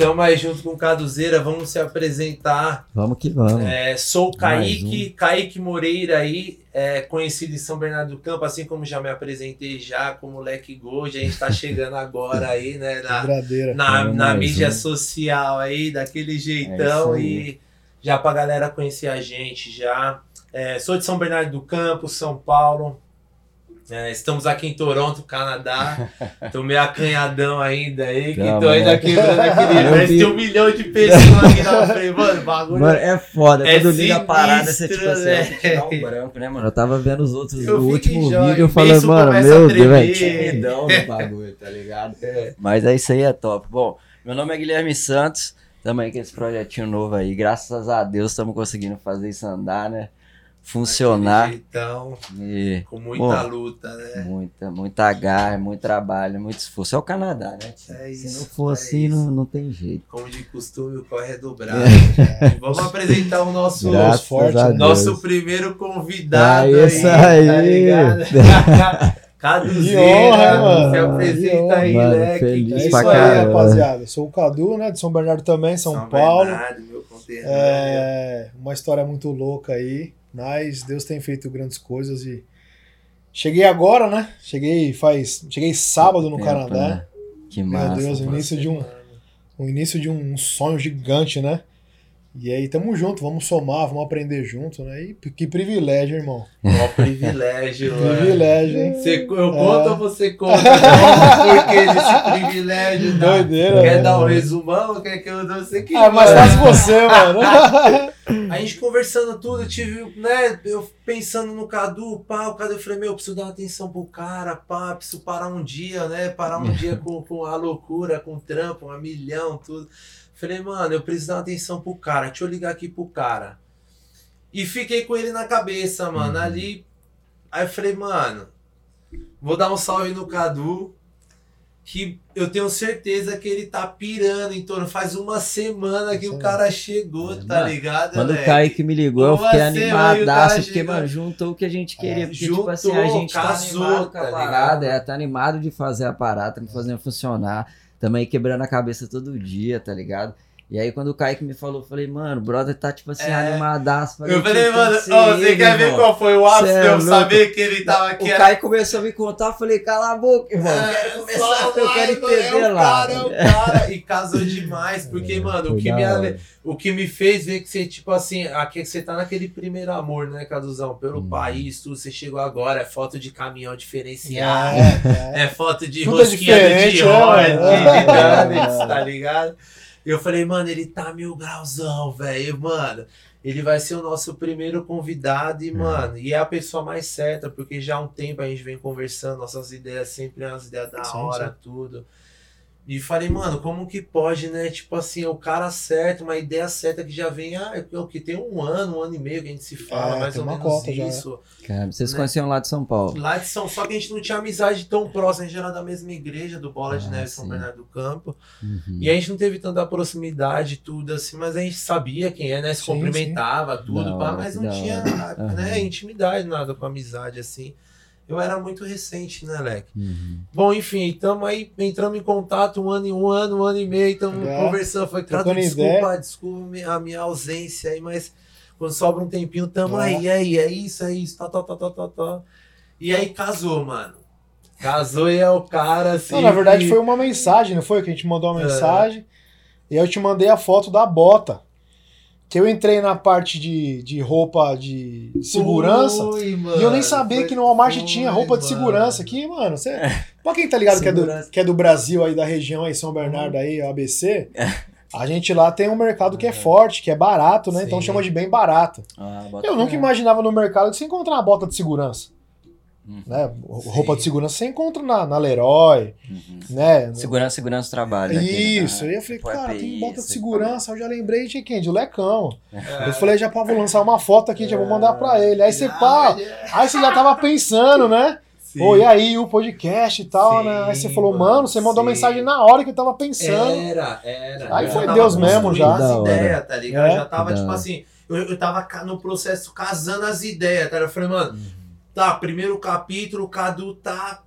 tamo aí junto com o Caduzeira, vamos se apresentar. Vamos que vamos. É, sou o Kaique, um. Kaique Moreira aí, é, conhecido em São Bernardo do Campo, assim como já me apresentei já como Leque Gold, a gente tá chegando agora aí, né, na, na, na mídia um. social aí, daquele É jeitão aí. e já pra galera conhecer a gente já. É, sou de São Bernardo do Campo, São Paulo. É, estamos aqui em Toronto, Canadá. Tô meio acanhadão ainda aí, que Tamo, tô ainda né? quebrando aquele. Eu Parece vi. que tem um milhão de pessoas aqui na frente. Mano, o bagulho. Mano, é foda. É Quando liga a parada, você tipo assim, né? tirar um branco, né, mano? Eu tava vendo os outros, Eu o fico último joia, vídeo, eu falei, mano, começa meu a Deus, é tremer. timidão no bagulho, tá ligado? É. Mas é isso aí, é top. Bom, meu nome é Guilherme Santos, também com esse projetinho novo aí. Graças a Deus estamos conseguindo fazer isso andar, né? Funcionar. Jeitão, E com muita Bom. luta, né? muita, muita garra, muito trabalho, muito esforço. É o Canadá, né? tio? É Se isso, não for é assim, isso. não, não tem jeito. Como de costume, o corre é dobrado. Vamos apresentar o nosso, forte, né? Nosso primeiro convidado. Ah, isso Tá aí. ligado? Caduzeira, Que honra, mano. se Que apresenta honra. aí, Mano, Leque. feliz É isso pra aí, caramba. rapaziada. Sou o Cadu, né? De São Bernardo também, São, Paulo. Bernardo, meu conterrâneo. É uma história muito louca aí, mas Deus tem feito grandes coisas e cheguei agora, né? Cheguei faz, cheguei sábado no Tempo, Canadá. né? Que Meu massa. Deus, o início de um, o início de um sonho gigante, né? E aí tamo junto, vamos somar, vamos aprender junto, né? E que privilégio, irmão. Mó privilégio, mano. Privilégio, hein? Você, eu É. conto ou você conta? Como porquê desse privilégio? Tá? Doideira. Quer né? dar um resumão? Quer que eu dou? Você que Ah, mas faz você, mano. A gente conversando tudo, eu tive, né, eu pensando no Cadu, pá, o Cadu, eu falei, meu, eu preciso dar uma atenção pro cara, pá, preciso parar um dia, né, parar um dia com, com a loucura, com o trampo, um milhão, tudo. Falei, mano, eu preciso dar uma atenção pro cara, deixa eu ligar aqui pro cara. E fiquei com ele na cabeça, mano, Uhum. ali. Aí eu falei, mano, vou dar um salve no Cadu, que eu tenho certeza que ele tá pirando em torno. Faz uma semana que Isso o cara chegou, tá Mano, ligado? Quando o Leque? Kaique me ligou, eu fiquei o animadaço, porque, mano, juntou o que a gente queria. É, porque, tipo assim, a juntou, gente tá animado tá ligado? é, tá animado de fazer a parada, tá fazendo funcionar. Também quebrando a cabeça todo dia, tá ligado? E aí, quando o Kaique me falou, eu falei, mano, o brother tá, tipo assim, É. animadaço. Eu falei, "Tio, tem mano, ó, você ele, quer ver irmão." qual foi o ápice de é eu louco. saber que ele tava O aqui? Kaique começou a me contar, eu falei, cala a boca, irmão. Eu quero É, começar, eu quero vai, entender é o lá. Cara, é o cara. E casou demais, porque, É, mano, o que, me, hora. o que me fez ver que você, tipo assim, aqui, você tá naquele primeiro amor, né, Caduzão? Pelo Hum. país, tudo, você chegou agora, é foto de caminhão diferenciado. É, é. É foto de Tudo é rosquinha diferente, Dior, é, de, de tá ligado? Eu falei, mano, ele tá mil grauzão, velho. Mano, ele vai ser o nosso primeiro convidado e, mano, e é a pessoa mais certa, porque já há um tempo a gente vem conversando, nossas ideias sempre umas ideias da Sim, hora, tudo. E falei, mano, como que pode, né? Tipo assim, o cara certo, uma ideia certa que já vem, ah, é o que tem um ano, um ano e meio que a gente se fala, É, mais tem ou uma menos cota já, né? isso. Cara, vocês Né? conheciam lá de São Paulo. Lá de São só que a gente não tinha amizade tão próxima, a gente era da mesma igreja, do Bola de Ah, Neve São sim. Bernardo do Campo. Uhum. E a gente não teve tanta proximidade, tudo assim, mas a gente sabia quem é, né? Se Sim, cumprimentava, tudo, Da pá, mas não da tinha né, intimidade, nada com amizade, assim. Eu era muito recente, né, Leque? Uhum. Bom, enfim, estamos aí, entramos em contato um ano e um ano, um ano e meio, estamos Já. conversando. Foi, Trocando desculpa, ideia. desculpa mi- a minha ausência aí, mas quando sobra um tempinho, tamo É. aí, e aí, é isso, é isso, tá, tá, tá, tá, tá, tá. E aí casou, mano. Casou e é o cara, assim. Não, na verdade que- foi uma mensagem, não foi? Que a gente mandou uma É. mensagem. E aí eu te mandei a foto da bota. Que eu entrei na parte de, de roupa de segurança. Ui, e eu nem mano, sabia foi- que no Walmart foi, tinha roupa de mano. segurança aqui, mano. Você, pra quem tá ligado que é, do, que é do Brasil aí, da região aí, São Bernardo aí, ABC, a gente lá tem um mercado que é forte, que é barato, né? Então Sim. chama de bem barato. Ah, Eu nunca imaginava no mercado que você encontrar uma bota de segurança. Uhum. Né? Sim. Roupa de segurança você encontra na, na Leroy, Uhum. né? Segurança, segurança do trabalho. né? Isso, aí eu falei, Tipo, cara, tem bota de segurança, eu já lembrei de quem? De Lecão. É. Eu falei, já pá, vou lançar uma foto aqui, já vou mandar pra ele. Aí você, Ah, pá, aí você já tava pensando, né? Sim. Pô, e aí, o podcast e tal, Sim, né? Aí você falou, mano, mano, você mandou sim. mensagem na hora que eu tava pensando. Era, era. Aí foi Deus mesmo, já. as ideias, tá ligado? É. Eu já tava, Da tipo hora. assim, eu, eu tava no processo casando as ideias, tá? Eu falei, mano, tá, primeiro capítulo, o Cadu tá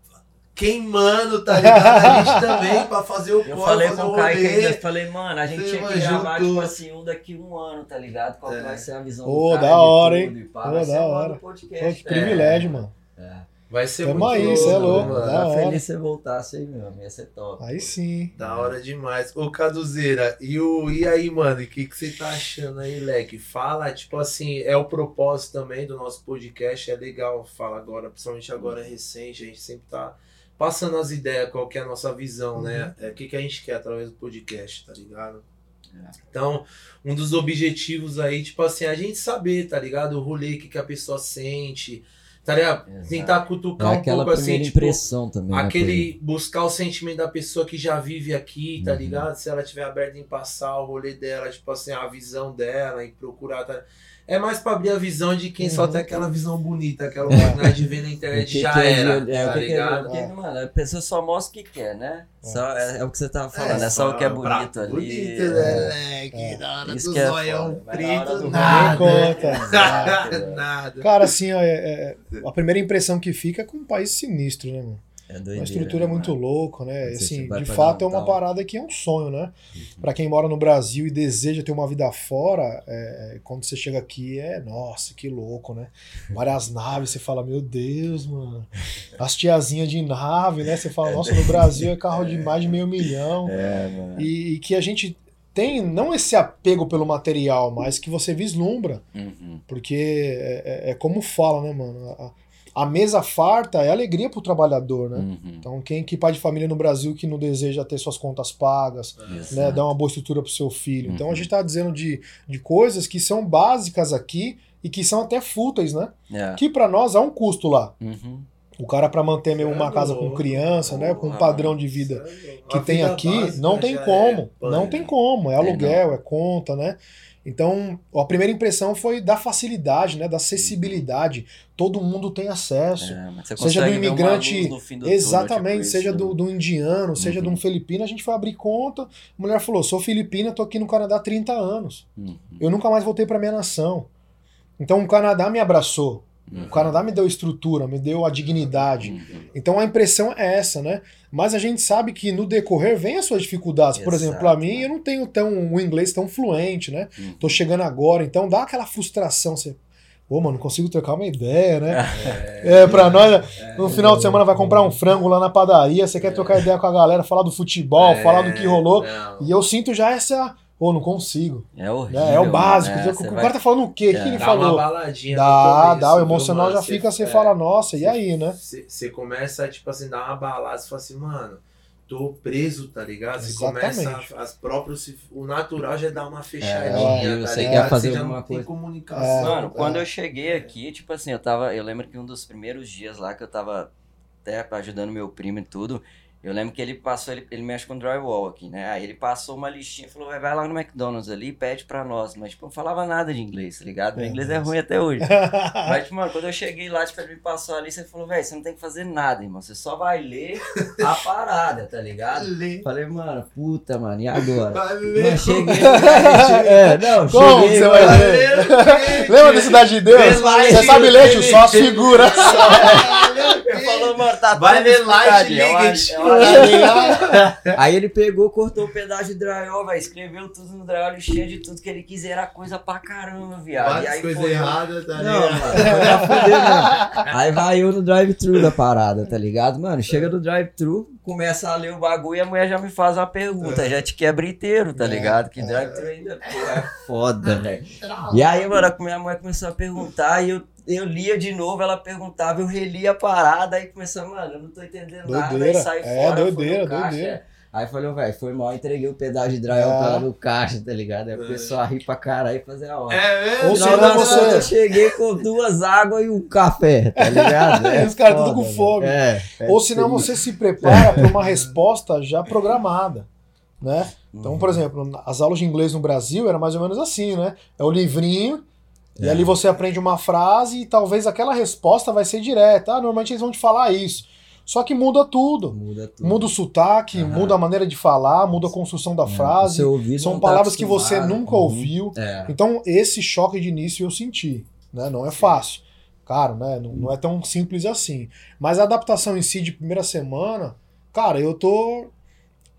queimando, tá ligado? A gente também pra fazer o Eu corre, falei com o Kaique ainda, eu falei, mano, a gente Você tinha que gravar, tudo. tipo assim, um daqui um ano, tá ligado? Qual É. vai ser a visão Pô, do cara da hora, tudo hein? Pô, vai da ser hora. podcast. Pô, que privilégio, mano. É. Vai ser Tamo muito aí, louco, é louco, mano. da Tá hora. feliz se você voltasse aí mesmo, ia ser top. Aí sim. Da hora demais. Ô, Caduzeira, e, o, e aí, mano, o que, que você tá achando aí, Leque? Fala, tipo assim, é o propósito também do nosso podcast, é legal, fala agora, principalmente agora recente, a gente sempre tá passando as ideias, qual que é a nossa visão, né? É, o que, que a gente quer através do podcast, tá ligado? É. Então, um dos objetivos aí, tipo assim, a gente saber, tá ligado? O rolê, o que, que a pessoa sente, tá ligado? Tentar É cutucar um aquela pouco assim, tipo, impressão também. né, Aquele buscar o sentimento da pessoa que já vive aqui, tá Uhum. ligado? Se ela tiver aberta em passar o rolê dela, tipo assim, a visão dela, em procurar. Tá... É mais pra abrir a visão de quem só Uhum. tem aquela visão bonita, aquela oportunidade de ver na internet que já que é era, é, tá que que é- ligado? porque, mano, a pessoa só mostra o que quer, né? Só, é, é o que você tava falando, é, só, só o que é bonito ali. Bonito, é. né? Que É. da hora Isso do que é zoião preto, do nada. conta. Velho. nada. Cara, assim, ó, é- é- a primeira impressão que fica é com um país sinistro, né, mano? É Uma doideira, estrutura né, muito louca, né? Assim, de fato é uma parada que é um sonho, né? Pra quem mora no Brasil e deseja ter uma vida fora, é, quando você chega aqui é, nossa, que louco, né? Várias naves, você fala, meu Deus, mano. As tiazinhas de nave, né? Você fala, nossa, no Brasil é carro de mais de meio milhão. É, mano. E, e que a gente tem não esse apego pelo material, mas que você vislumbra. Uhum. Porque é, é- é como fala, né, mano? A, a mesa farta é alegria pro trabalhador, né? Uhum. Então, quem que pai de família no Brasil que não deseja ter suas contas pagas, Exato. né, dar uma boa estrutura pro seu filho. Então, a Uhum. gente tá dizendo de, de coisas que são básicas aqui e que são até fúteis, né? É. Que pra nós há um custo lá. Uhum. O cara pra manter mesmo uma casa com criança, né, com um Porra. padrão de vida que tem aqui, não tem já como. é não tem como. É É, aluguel, é conta, né? Então, a primeira impressão foi da facilidade, né? Da acessibilidade. Todo mundo tem acesso. É, Seja do imigrante- do Exatamente, tipo seja isso, do, né? do indiano, seja de um Uhum. filipino, a gente foi abrir conta. A mulher falou: sou filipina, tô aqui no Canadá há 30 anos. Uhum. Eu nunca mais voltei pra minha nação. Então o Canadá me abraçou. Uhum. O Canadá me deu estrutura, me deu a dignidade. Uhum. Então a impressão é essa, né? Mas a gente sabe que no decorrer vem as suas dificuldades. Por exemplo, Exato, pra mim, né? eu não tenho tão o inglês tão fluente, né? Uhum. Tô chegando agora, então dá aquela frustração. Você, ô, mano, não consigo trocar uma ideia, né? É, pra nós, no final de semana vai comprar um frango lá na padaria, você quer trocar ideia com a galera, falar do futebol, É, falar do que rolou. não. E eu sinto já essa. Ô, não consigo. É horrível. né? É o básico. né? o Você cara tá falando o quê? O que É. ele Dá falou? uma baladinha Dá, dá. O emocional mano? já Cê- fica, você é, fala, nossa, e aí, né? Você começa, tipo assim, dar uma balada, você fala assim, mano, tô preso, tá ligado? Você começa a- as próprias. O natural já dá uma É, fechadinha, tá você ligado? quer fazer Você já não tem coisa. comunicação. É. Mano, quando é. eu cheguei aqui, tipo assim, eu tava. Eu lembro que um dos primeiros dias lá que eu tava até ajudando meu primo e tudo. Eu lembro que ele passou, ele, ele mexe com drywall aqui, né? Aí ele passou uma listinha e falou, vai, vai lá no McDonald's ali e pede pra nós. Mas, tipo, não falava nada de inglês, tá ligado? Meu É, inglês é ruim até hoje. Mas, tipo, mano, quando eu cheguei lá, tipo, ele me passou ali, você falou, velho, você não tem que fazer nada, irmão. Você só vai ler a parada, tá ligado? Lê. Falei, mano, puta, mano, e agora? Vai ler. cheguei. é, não, Como cheguei. você vai ler? Lembra da Cidade de Deus? Você sabe ler, tio? Só as figuras. Falou, mano, tá Vai ver explicadinho. Eu liga, Aí ele pegou, cortou o pedaço de drywall, velho. Escreveu tudo no drywall, listinha de tudo que ele quiser. Era coisa pra caramba, viado. e Várias coisas foi- erradas, tá Não, ligado? mano, foi pra fuder mesmo. Aí vai eu no drive-thru da parada, tá ligado? Mano, chega no drive-thru, começa a ler o bagulho e a mulher já me faz uma pergunta. Já te quebra inteiro, tá ligado? Que drive-thru ainda pô, é foda, velho. E aí, mano, a minha mãe começou a perguntar e eu, eu lia de novo, ela perguntava, eu relia a parada e começou, mano, eu não tô entendendo nada. Doideira. Aí sai É, fora, doideira, foi no caixa, doideira. é. Aí falou, velho, foi mal, entreguei o pedaço de drywall Ah. pra ela no caixa, tá ligado? Aí o pessoal ri pra caralho e fazer a hora. É mesmo? Ou senão você- Eu cheguei com duas águas e um café, tá ligado? É Os caras tudo foda, com fome. É, é Ou senão você se prepara para uma resposta já programada, né? Então, por exemplo, as aulas de inglês no Brasil era mais ou menos assim, né? É o livrinho, e É. ali você aprende uma frase e talvez aquela resposta vai ser direta. Ah, normalmente eles vão te falar isso. Só que muda tudo. Muda tudo. Muda o sotaque, muda a maneira de falar, muda a construção da É, frase. São tá palavras que você nunca Uhum. ouviu. É. Então, esse choque de início eu senti, né? Não é fácil. caro, né? Não, não é tão simples assim. Mas a adaptação em si de primeira semana, cara, eu tô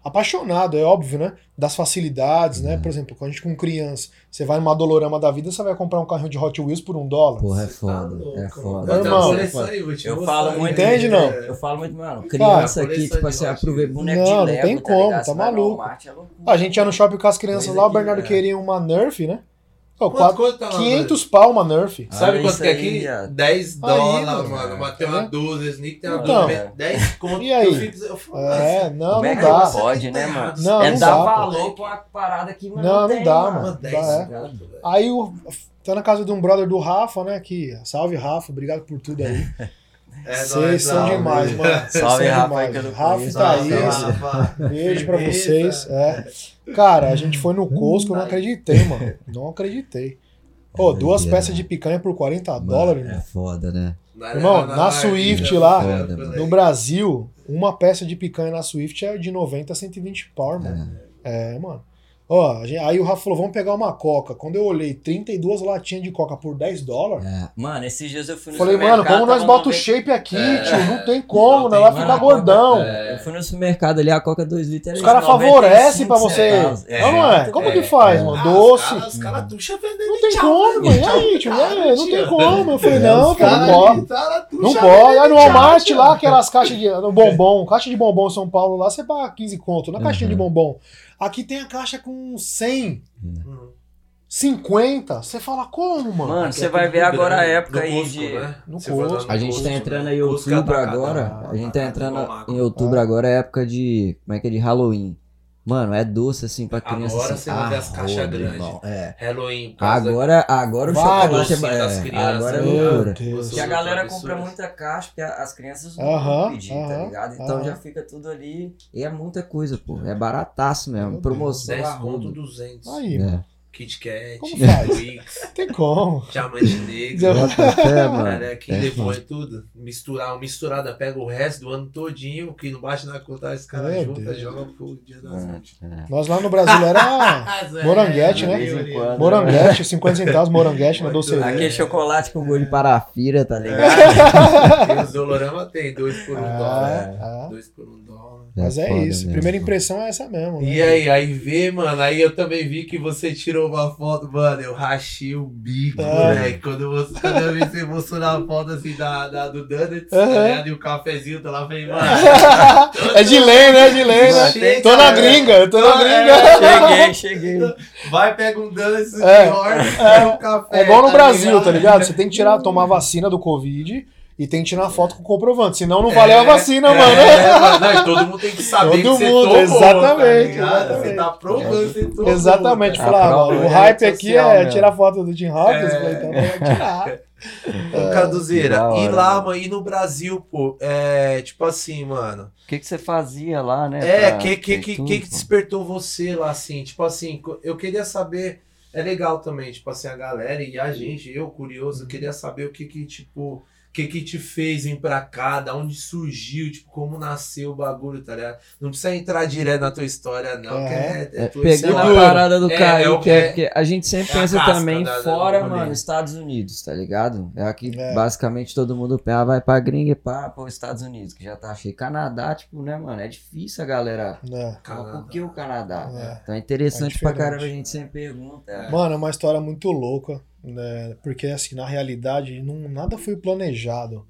apaixonado, é óbvio, né? Das facilidades, né? Por exemplo, quando a gente com criança, você vai numa Dolorama da vida, você vai comprar um carrinho de Hot Wheels por um dólar. Porra, é Tá foda. louco, É foda. Eu tenho Irmão, uma coleção aí, vou te eu falo muito- Entende, não? É. Eu falo muito, mano, criança Cara, aqui, tipo assim, aproveita boneco Não, de não Lego, tem tá como, ligado? tá no maluco. É loucura. A gente ia no shopping com as crianças lá, o Bernardo é. queria uma Nerf, né? Pô, Quanto, quatro- quanto tá lá, 500 pau uma Nerf. Ah, Sabe quanto que é aqui? viado. 10 Aí, dólares, mano. mano. Tem uma É. 12, sneak tem uma Então. 12, 10 conto. E aí? Eu fico, eu falo, É, não, Como é não que dá. pode, né, mano? Não, é não dar dá, pô. valor pra uma parada que mano, Não, não tem, dá, Mano, mano. 10 Dá, é. conto. Aí o, tá na casa de um brother do Rafa, né? Que, salve Rafa, obrigado por tudo aí. É Vocês são demais, mano. Vocês Salve, são Rafa, Rafa tá aí. Rafa. Beijo pra vocês. É. Cara, a gente foi no Costco, eu não acreditei, mano. Não acreditei. Pô, duas Doideira. peças de picanha por 40 Mano, dólares, É irmão. foda, né? Irmão, na Swift lá, Foda, No Brasil, uma peça de picanha na Swift é de 90 a 120 pau, mano. É, mano. Ó, aí o Rafa falou, vamos pegar uma coca. Quando eu olhei 32 latinhas de coca por 10 dólares, É. Mano, esses dias eu fui no falei, mano, como nós bota o shape aqui, É. tio? Não tem como, Não nós tem, vai ficar Coca- gordão. é. Eu fui no supermercado ali, a Coca 2 litros. Os caras 95 favorecem pra você. centavos. É. Não, não é? Como que faz, É. mano? Ah, Doce. Os caras cara tuxa vendendo Não tem tchau, como, né, mano. E aí, tio? Cara, aí? Não tem como. Eu falei, É, não, pô, não pode. Cara, Não pode. Aí no Walmart lá, aquelas caixas de bombom, caixa de bombom em São Paulo lá, você paga 15 conto na caixinha de Uhum. bombom. Aqui tem a caixa com 100, Hum. 50. Você fala como, mano? Mano, você é vai ver agora a grande. época No aí Cusco, de. né? No Cusco. A gente tá entrando né? em Cusco é outubro atacado, agora. né? A gente tá entrando Atacado, em outubro É. agora, é época de. Como é que é? De Halloween. Mano, é doce assim pra criança. Agora assim. você vai ver as Ah, caixas grandes. É. Halloween. Agora, agora o chocolate é, sim, das é, crianças, Agora é né? loucura. Porque a galera compra muita caixa, porque as crianças não vão pedir, tá ligado? Então já fica tudo ali. E é muita coisa, pô. É barataço mesmo. Promoção. 10 a conto, rodo. 200. Aí, É. mano. Kit Kat, Não tem como. Diamante Negro. É. Cara, que É depois tudo. Misturar, uma misturada, pega o resto do ano todinho, que não bate na conta, esse cara Meu junta, Deus. joga pro dia das mães. É. Nós lá no Brasil era Moranguete, né? Quando. moranguete, 50 centavos, moranguete na Muito doceria. Aquele chocolate com gosto de parafira, tá ligado? E os Dolorama tem dois por um Ah, dólar. ah. Dois por um dólar. Mas é foda isso. mesmo, Primeira impressão é essa mesmo. né? E aí, aí vê, mano, aí eu também vi que você tirou uma foto, mano, eu rachei o bico, É. velho. Quando, você, quando eu vi você mostrou a foto assim da, da, do Donuts, Aham. tá ligado? E o cafezinho, tá lá, falei, mano. é de lei, né? De lei, né? Chega, Tô na né? gringa, eu tô na É. gringa. Cheguei, cheguei. Vai, pega um Donuts É. pega um café. É igual no tá Brasil, tá ligado? Você tem que tirar, tomar vacina do Covid e tem que tirar foto com comprovante, senão não valeu a vacina, é, mano. É, não, e todo mundo tem que saber Todo que mundo, você tomou, exatamente, tá ligado? Você exatamente. tá provando você tomou. Exatamente, falar, o é hype aqui social é tirar foto do Tim Hopkins, É. então vai tirar. Ô, Caduzeira, hora, e lá, mano. e no Brasil, pô, é tipo assim, mano. O que, que você fazia lá, né? É, pra que que, que, que que despertou você lá, assim? Tipo assim, eu queria saber. É legal também, tipo assim, a galera e a gente, eu curioso, eu queria saber o que que, tipo. O que que te fez vir pra cá, da onde surgiu, tipo, como nasceu o bagulho, tá ligado? Não precisa entrar direto na tua história, não, que é, é É, tua pegando a história. parada do É, Caio, é o que é que- porque a gente sempre é pensa casca também da- da- fora, do rolê. mano, Estados Unidos, tá ligado? É aqui É. basicamente todo mundo ah, vai pra gringa e pá, pô, Estados Unidos, que já tá cheio. Canadá, tipo, né, mano? É difícil a galera. É. Por que o Canadá? É. Então é interessante É pra caramba, a gente sempre pergunta. É. Mano, é uma história muito louca, né? Porque, assim, na realidade, não, nada foi planejado.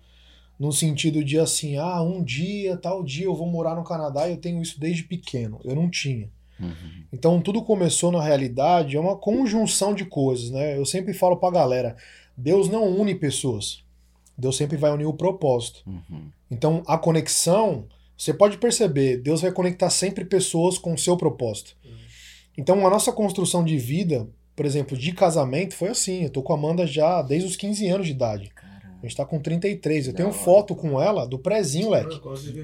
No sentido de, assim, ah, um dia, tal dia eu vou morar no Canadá e eu tenho isso desde pequeno. Eu não tinha. Uhum. Então, tudo começou, na realidade, é uma conjunção de coisas, né? Eu sempre falo pra galera, Deus não une pessoas. Deus sempre vai unir o propósito. Uhum. Então, a conexão, você pode perceber, Deus vai conectar sempre pessoas com o seu propósito. Então, a nossa construção de vida, por exemplo, de casamento, foi assim. Eu tô com a Amanda já desde os 15 anos de idade. Caramba. A gente tá com 33. Eu Da tenho hora. foto com ela do prezinho, leque.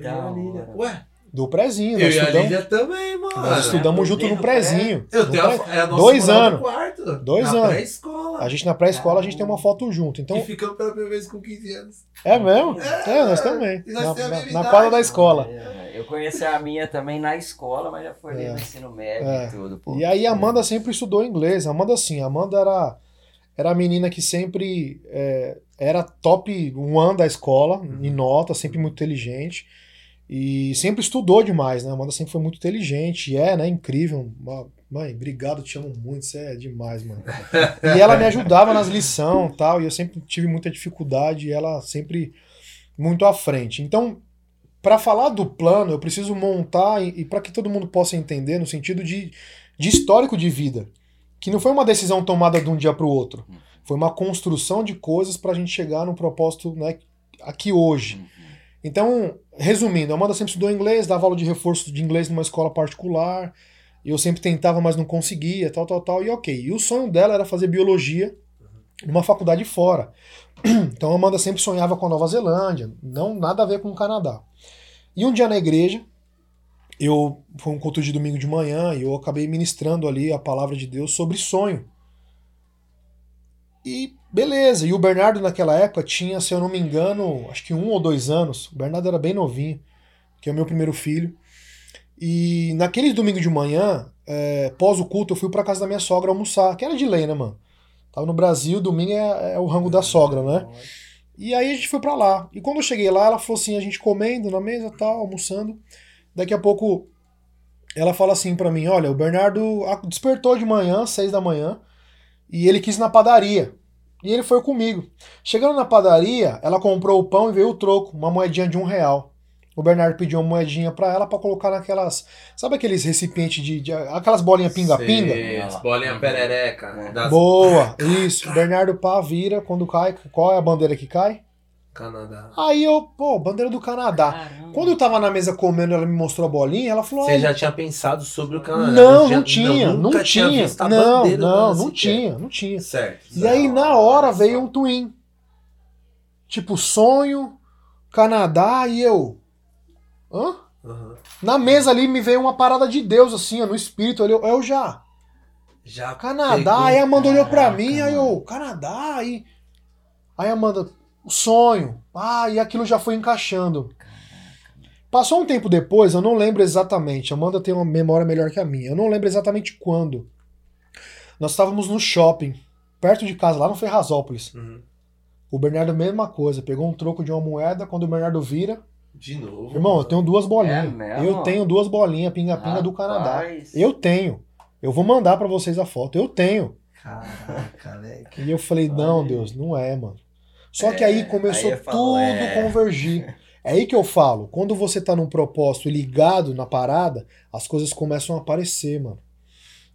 A. Ué, Do prezinho. eu Nós e a estudamos, Lília também, mano. nós estudamos junto no prezinho. Eu No tenho a, pré- é a nossa Dois anos. Quarto, Dois na anos. pré-escola. A gente na pré-escola, a gente tem uma foto junto. Então, E ficamos pela primeira vez com 15 anos. é mesmo? É, É, nós também. e nós Na, temos a na- na quadra da escola. É, Eu conheci a minha também na escola, mas já foi ali É. no ensino médio É. e tudo, pô. E aí a Amanda sempre estudou inglês. A Amanda, assim, a Amanda era. era a menina que sempre é, era top one da escola, Uhum. em nota, sempre muito inteligente. E sempre estudou demais, né? A Amanda sempre foi muito inteligente, e é, né? Incrível. Mãe, obrigado, te amo muito, você é demais, mano. E ela me ajudava nas lições tal, e eu sempre tive muita dificuldade, e ela sempre muito à frente. Então, para falar do plano, eu preciso montar, e, e para que todo mundo possa entender, no sentido de, de histórico de vida, que não foi uma decisão tomada de um dia para o outro, foi uma construção de coisas para a gente chegar no propósito né, aqui hoje. Então, resumindo, a Amanda sempre estudou inglês, dava aula de reforço de inglês numa escola particular. Eu sempre tentava, mas não conseguia, tal, tal, tal. E ok. E o sonho dela era fazer biologia numa faculdade fora. Então a Amanda sempre sonhava com a Nova Zelândia, não nada a ver com o Canadá. E um dia na igreja, eu foi um culto de domingo de manhã e eu acabei ministrando ali a palavra de Deus sobre sonho. E beleza, e o Bernardo naquela época tinha, se eu não me engano, acho que um ou dois anos. O Bernardo era bem novinho, que é o meu primeiro filho. E naquele domingo de manhã, é, pós o culto, eu fui pra casa da minha sogra almoçar, que era de lei, né, mano? Tava no Brasil, domingo é, é o rango da sogra, né? E aí a gente foi pra lá. E quando eu cheguei lá, ela falou assim, a gente comendo na mesa, tal, almoçando. Daqui a pouco ela fala assim pra mim, olha, o Bernardo despertou de manhã, seis da manhã, e ele quis ir na padaria. E ele foi comigo. Chegando na padaria, ela comprou o pão e veio o troco, uma moedinha de um real. O Bernardo pediu uma moedinha pra ela pra colocar naquelas. Sabe aqueles recipientes de. de- aquelas bolinhas pinga-pinga? Bolinhas Uhum. perereca. É. Das Boa, isso. O Bernardo pá vira quando cai. Qual é a bandeira que cai? Canadá. Aí eu, pô, bandeira do Canadá. Caramba. Quando eu tava na mesa comendo, ela me mostrou a bolinha, ela falou: Você "Ai, já tinha pensado sobre o Canadá? Não, Já- não tinha, não, nunca tinha. visto a Não, não, não sequer. tinha, não tinha. Certo. E aí, na hora, veio um twin. Tipo, sonho, Canadá e eu. Hã? Uhum. Na mesa ali me veio uma parada de Deus, assim, ó, no espírito. Eu, eu já. Já Canadá, pegou. aí a Amanda olhou pra mim, aí eu, Canadá, aí. Aí a Amanda, o sonho. Ah, e aquilo já foi encaixando. Passou um tempo depois, eu não lembro exatamente. A Amanda tem uma memória melhor que a minha. Eu não lembro exatamente quando. Nós estávamos no shopping, perto de casa, lá no Ferrazópolis. Uhum. O Bernardo, mesma coisa, pegou um troco de uma moeda. Quando o Bernardo vira, De novo. irmão, eu tenho duas bolinhas. É eu tenho duas bolinhas, pinga-pinga do Canadá. Eu tenho. Eu vou mandar pra vocês a foto. Eu tenho. Caraca, leque. E eu falei, não, Deus, não é, mano. Só que É, aí começou aí falo, tudo é. convergir. É aí que eu falo, quando você tá num propósito ligado na parada, as coisas começam a aparecer, mano.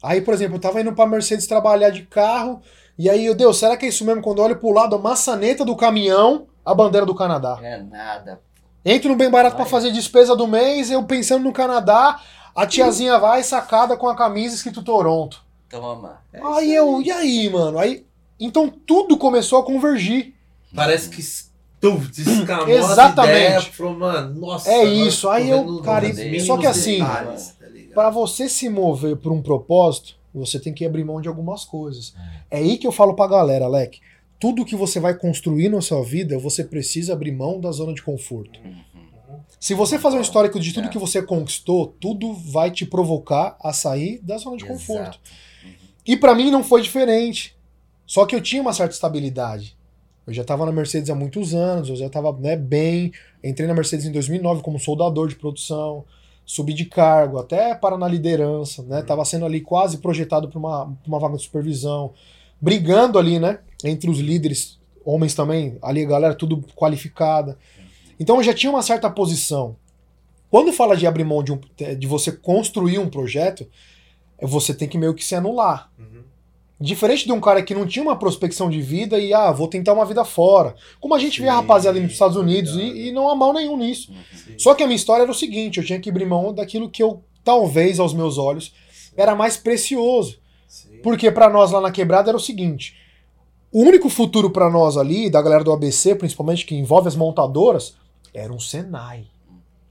Aí, por exemplo, eu tava indo pra Mercedes trabalhar de carro, e aí, eu, Deus, será que é isso mesmo? Quando eu olho pro lado, a maçaneta do caminhão, a bandeira do Canadá. É nada. Entro no bem barato pra Olha. fazer despesa do mês, eu pensando no Canadá, a tiazinha vai sacada com a camisa escrito Toronto. Toma. É aí eu, e aí, mano? Aí, então tudo começou a convergir. Parece que tu, descamou Exatamente. as ideias, falou, mano, nossa. É isso, aí eu, cara, e- só que assim, detalhes, tá? Pra você se mover por um propósito, você tem que abrir mão de algumas coisas. É aí que eu falo pra galera, Alec. Tudo que você vai construir na sua vida, você precisa abrir mão da zona de conforto. Se você fazer um histórico de tudo É. que você conquistou, tudo vai te provocar a sair da zona de conforto. Exato. E pra mim não foi diferente. Só que eu tinha uma certa estabilidade. Eu já estava na Mercedes há muitos anos, eu já estava né, bem. Entrei na Mercedes em 2009 como soldador de produção, subi de cargo, até para na liderança, né? Tava sendo ali quase projetado para uma, pra uma vaga de supervisão, brigando ali, né? Entre os líderes, homens também, ali a galera tudo qualificada. Então eu já tinha uma certa posição. Quando fala de abrir mão de, um, de você construir um projeto, você tem que meio que se anular. Uhum. Diferente de um cara que não tinha uma prospecção de vida e, ah, vou tentar uma vida fora. Como a gente vê a Sim, rapaziada indo para os Estados Unidos verdade. e, e não há mal nenhum nisso. Sim. Só que a minha história era o seguinte: eu tinha que abrir mão daquilo que eu, talvez, aos meus olhos, era mais precioso. Porque para nós lá na quebrada era o seguinte: o único futuro para nós ali, da galera do ABC, principalmente, que envolve as montadoras, era um Senai.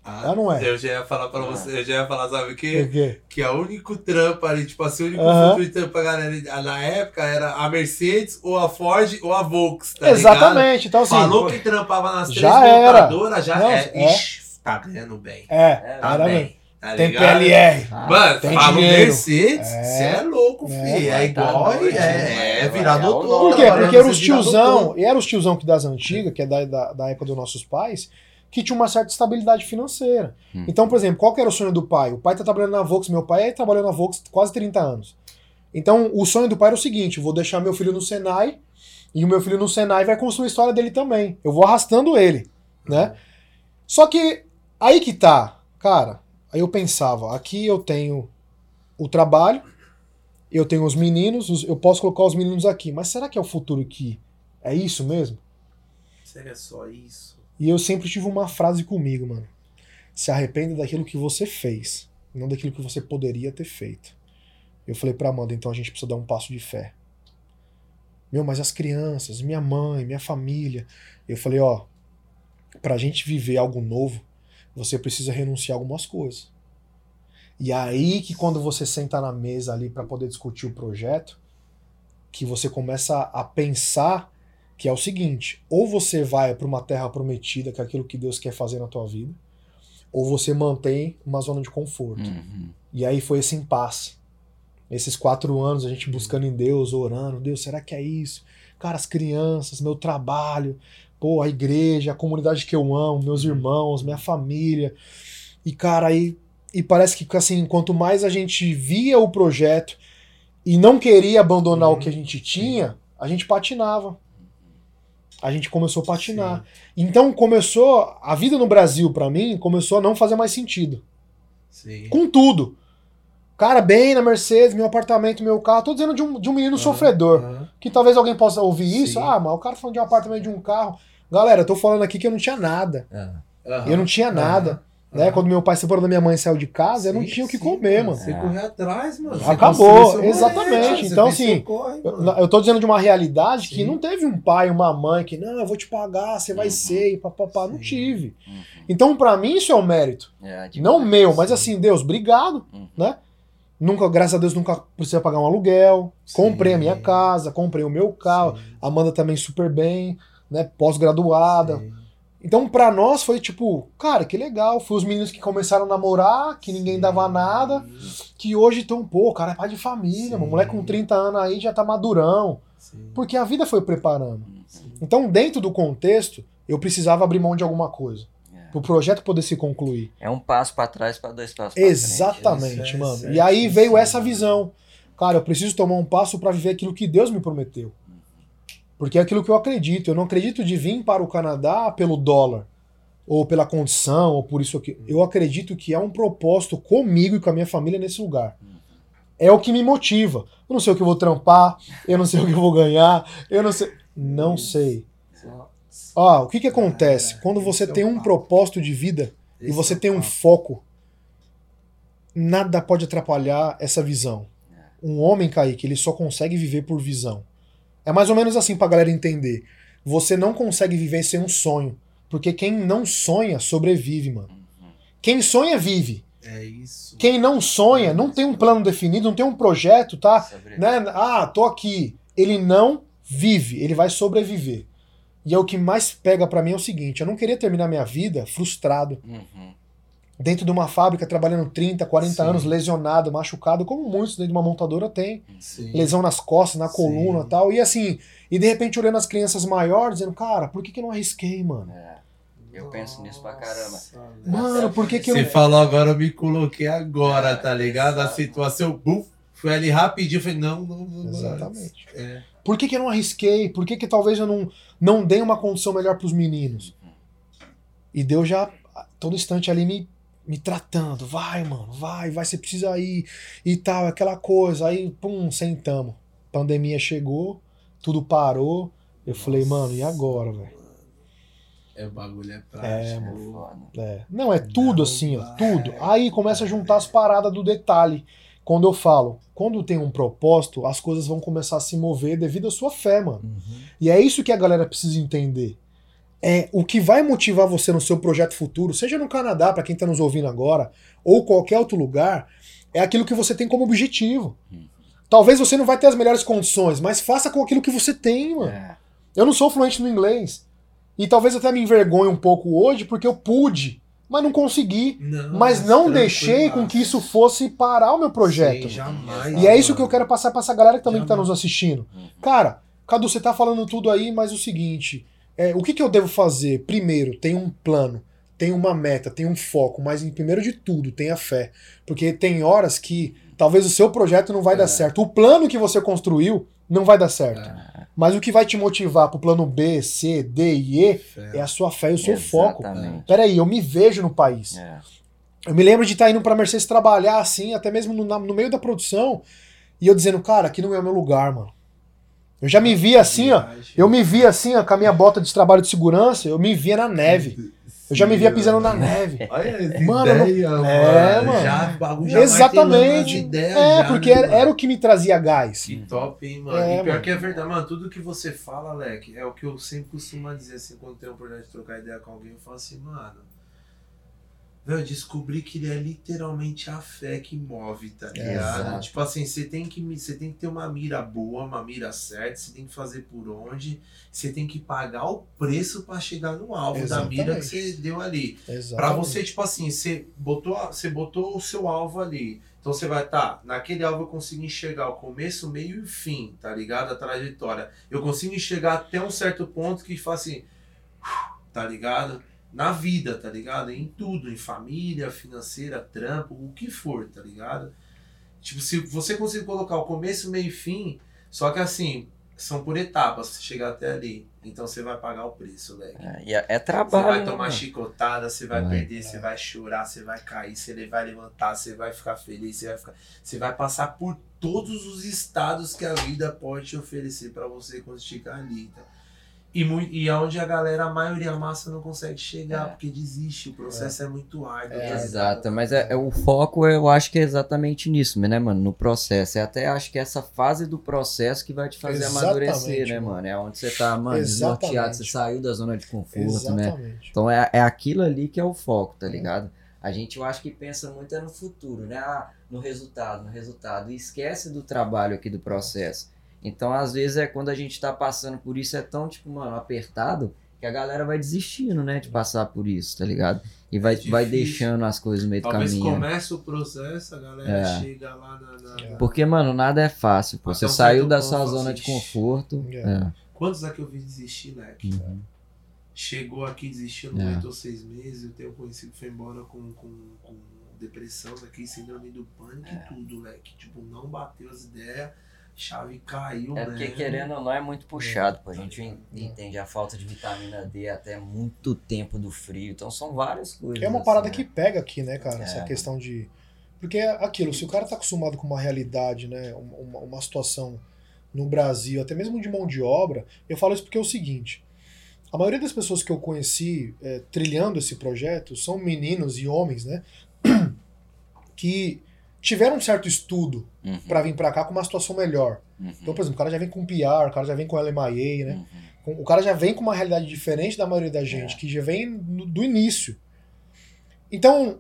Ah, Ah, não é? Eu já ia falar pra você, eu já ia falar, sabe o quê? Que é o único trampo ali, tipo assim, o único Aham. futuro de trampo pra galera na época era a Mercedes, ou a Ford, ou a Volks, tá ligado? Exatamente. Então, assim. Falou que trampava nas três já era. já Não, é. é. Ixi, tá ganhando bem. É, É, Tá era bem. bem. Tá Tem? PLR. Ah, Mano, tem fala dinheiro. Mercedes, É. você é, louco, É, filho. É, tá igual, doido, é, né? é virar É o doutor. Por quê? Porque eram você os virar tiozão, e eram os tiozão que das antigas, que é da, da, da época dos nossos pais, que tinha uma certa estabilidade financeira. Hum. Então, por exemplo, qual que era o sonho do pai? O pai tá trabalhando na Vox, meu pai trabalhou na Vox quase 30 anos. Então, o sonho do pai era o seguinte: vou deixar meu filho no Senai, e o meu filho no Senai vai construir a história dele também. Eu vou arrastando ele, né? Só que aí que tá, cara. Aí eu pensava, aqui eu tenho o trabalho, eu tenho os meninos, os- eu posso colocar os meninos aqui, mas será que é o futuro que é isso mesmo? Será só isso? E eu sempre tive uma frase comigo, mano. Se arrependa daquilo que você fez, não daquilo que você poderia ter feito. Eu falei pra Amanda, então a gente precisa dar um passo de fé. Meu, mas as crianças, minha mãe, minha família. Eu falei, ó, pra gente viver algo novo, você precisa renunciar a algumas coisas. E aí que quando você senta na mesa ali pra poder discutir o projeto, que você começa a pensar que é o seguinte, ou você vai para uma terra prometida, que é aquilo que Deus quer fazer na tua vida, ou você mantém uma zona de conforto. Uhum. E aí foi esse impasse. Esses quatro anos a gente buscando em Deus, orando, Deus, será que é isso? Cara, as crianças, meu trabalho, pô, a igreja, a comunidade que eu amo, meus irmãos, minha família. E, cara, aí. E parece que, assim, quanto mais a gente via o projeto e não queria abandonar Uhum. o que a gente tinha, a gente patinava. A gente começou a patinar. Então começou. A vida no Brasil, pra mim, começou a não fazer mais sentido. Sim. Com tudo. Cara, bem na Mercedes, meu apartamento, meu carro. Tô dizendo de um, de um menino Aham, sofredor. aham. Que talvez alguém possa ouvir isso. Sim. Ah, mas o cara falando de um apartamento de um carro. Galera, eu tô falando aqui que eu não tinha nada. Aham, Eu não tinha nada. aham, Né? aham. Quando meu pai se separou da minha mãe e saiu de casa, eu não Sim, tinha o que sim, comer, mano. Você É. correr atrás, mano. Você Acabou, exatamente. Então, assim, corre, Eu, tô dizendo de uma realidade que Sim. não teve um pai, uma mãe que, não, eu vou te pagar, você vai Uhum. ser, e papapá. Não Sim. tive. uhum. Então, pra mim, isso é um mérito. É, Não meu, mas sim. assim, Deus, obrigado, Uhum. né? Nunca, graças a Deus, nunca precisei pagar um aluguel. Sim. Comprei a minha casa, comprei o meu carro. Sim, Amanda também super bem, né? Pós-graduada. sim. Então, pra nós foi tipo, cara, que legal. Foi os meninos que começaram a namorar, que ninguém Sim. dava nada, que hoje estão, pô, o cara é pai de família, Sim. mano. moleque com 30 anos aí já tá madurão. Sim. Porque a vida foi preparando. Uhum. Então, dentro do contexto, eu precisava abrir mão de alguma coisa. É. Pro projeto poder se concluir. É um passo pra trás pra dois passos pra frente. Exatamente, Isso é mano. certíssimo. E aí veio essa visão. Cara, eu preciso tomar um passo pra viver aquilo que Deus me prometeu. Porque é aquilo que eu acredito. Eu não acredito de vir para o Canadá pelo dólar, ou pela condição, ou por isso aqui. Eu acredito que há um propósito comigo e com a minha família nesse lugar. É o que me motiva. Eu não sei o que eu vou trampar, eu não sei o que eu vou ganhar, eu não sei. Não sei. Ó, o que que acontece? Quando você é tem um propósito de vida e você é tem um foco, nada pode atrapalhar essa visão. Um homem, Kaique, ele só consegue viver por visão. É mais ou menos assim pra galera entender. Você não consegue viver sem um sonho. Porque quem não sonha, sobrevive, mano. Quem sonha, vive. É isso. Quem não sonha, não tem um plano definido, não tem um projeto, tá? Né? Ah, tô aqui. Ele não vive, ele vai sobreviver. E é o que mais pega pra mim é o seguinte: eu não queria terminar minha vida frustrado, Uhum. Dentro de uma fábrica, trabalhando 30, 40 Sim. anos, lesionado, machucado, como muitos dentro de uma montadora tem. Sim. Lesão nas costas, na coluna e tal. E assim, e de repente olhando as crianças maiores, dizendo, cara, por que, que eu não arrisquei, mano? É. Eu penso nisso pra caramba. Nossa, Mano, por que, que eu. Você falou agora, eu me coloquei agora, tá ligado? A situação, buf, foi ali rapidinho, eu falei, não, não, não. não. Exatamente. É. Por que, que eu não arrisquei? Por que, que talvez eu não, não dei uma condição melhor pros meninos? E Deus já, todo instante ali, me, me tratando. Vai, mano, vai, vai, você precisa ir e tal, aquela coisa. Aí, pum, sentamos. Pandemia chegou, tudo parou. Eu falei, mano, e agora, velho? É, o bagulho é É, prático. É. É. Não, é tudo Não assim, ó, tudo. Aí começa a juntar as paradas do detalhe. Quando eu falo, quando tem um propósito, as coisas vão começar a se mover devido à sua fé, mano. Uhum. E é isso que a galera precisa entender. É o que vai motivar você no seu projeto futuro, seja no Canadá, pra quem tá nos ouvindo agora, ou qualquer outro lugar, é aquilo que você tem como objetivo. Uhum. Talvez você não vai ter as melhores condições, mas faça com aquilo que você tem, mano. É. Eu não sou fluente no inglês. E talvez até me envergonhe um pouco hoje, porque eu pude mas não consegui. Não, Mas não deixei com que isso fosse parar o meu projeto. Sim, jamais. E é isso que eu quero passar pra essa galera que também que tá Jamais. nos assistindo. Uhum. Cara, Cadu, você tá falando tudo aí, mas o seguinte: é, o que, que eu devo fazer? Primeiro, tem um plano, tem uma meta, tem um foco, mas em primeiro de tudo, tenha fé. Porque tem horas que talvez o seu projeto não vai É. dar certo. O plano que você construiu não vai dar certo. Mas o que vai te motivar pro plano B, C, D e E é a sua fé e o seu foco. Exatamente. Peraí, eu me vejo no país. É. Eu me lembro de estar indo pra Mercedes trabalhar assim, até mesmo no, no meio da produção, e eu dizendo, cara, aqui não é o meu lugar, mano. Eu já me via assim, ó. Eu me via assim, ó, com a minha bota de trabalho de segurança, eu me via na neve. Eu já me via pisando na neve. Olha Mano, eu não- ideia, É, mano. Já, o bagulho já Exatamente. ideias É, já, porque né, era, era o que me trazia gás. Que top, hein, mano. É, e pior mano. que é verdade, mano. Tudo que você fala, Leque, é o que eu sempre costumo dizer assim, quando tem a oportunidade de trocar ideia com alguém, eu falo assim, mano. Velho, eu descobri que ele é literalmente a fé que move, tá ligado? Exato. Tipo assim, você tem, que, você tem que ter uma mira boa, uma mira certa, você tem que fazer por onde, você tem que pagar o preço pra chegar no alvo da mira que Exatamente. você deu ali. Exatamente. Pra você, tipo assim, você botou, você botou o seu alvo ali. Então você vai estar, naquele alvo eu consigo enxergar o começo, meio e o fim, tá ligado? A trajetória. Eu consigo enxergar até um certo ponto que fala assim, tá ligado? Na vida, tá ligado? Em tudo, em família, financeira, trampo, o que for, tá ligado? Tipo, se você conseguir colocar o começo, meio e fim, só que assim, são por etapas, você chegar até ali. Então você vai pagar o preço, leque. É, e é, é Você trabalho. vai né, tomar mano? chicotada, você vai Vai. perder, você vai chorar, você vai cair, você vai levantar, você vai ficar feliz, você vai ficar. Você vai passar por todos os estados que a vida pode te oferecer pra você quando esticar ali. Tá? E, mui- e aonde a galera, a maioria, a massa não consegue chegar, É. porque desiste, o processo é, muito árduo. É, ligado? Exato, mas é, é o foco eu acho que é exatamente nisso, né, mano? No processo. É até acho que é essa fase do processo que vai te fazer Exatamente, amadurecer, né, mano. É onde você tá, mano, desnorteado, você saiu da zona de conforto, né? Exatamente. Então é, é aquilo ali que é o foco, tá É. ligado? A gente eu acho que pensa muito é no futuro, né? Ah, no resultado, no resultado. E esquece do trabalho aqui do processo. Então, às vezes, é quando a gente tá passando por isso, é tão, tipo, mano, apertado, que a galera vai desistindo, né, de passar por isso, tá ligado? E vai, É vai deixando as coisas no meio do Talvez caminho. comece o processo, a galera É. chega lá na. na- É. Porque, mano, nada é fácil. Pô. Você saiu da sua zona assim, de conforto. É. É. Quantos aqui eu vi desistir, leque? Uhum. Chegou aqui, desistiu, não É. aguentou seis meses. Eu tenho conhecido que foi embora com, com, com depressão aqui, síndrome do pânico É. e tudo, leque. Tipo, não bateu as ideias, chave caiu, É né? porque, querendo ou não, é muito puxado, pô. A gente en- entende a falta de vitamina D até muito tempo do frio. Então, são várias coisas. Que é uma assim, parada né? que pega aqui, né, cara? É. Essa questão de. Porque é aquilo, se o cara tá acostumado com uma realidade, né? Uma, uma- uma situação no Brasil, até mesmo de mão de obra, eu falo isso porque é o seguinte. A maioria das pessoas que eu conheci é, trilhando esse projeto são meninos e homens, né? Que tiveram um certo estudo Uhum, pra vir pra cá com uma situação melhor. uhum, Então, por exemplo, o cara já vem com PR, o cara já vem com LMIA, né? uhum. O cara já vem com uma realidade diferente da maioria da gente, É. que já vem do início. Então,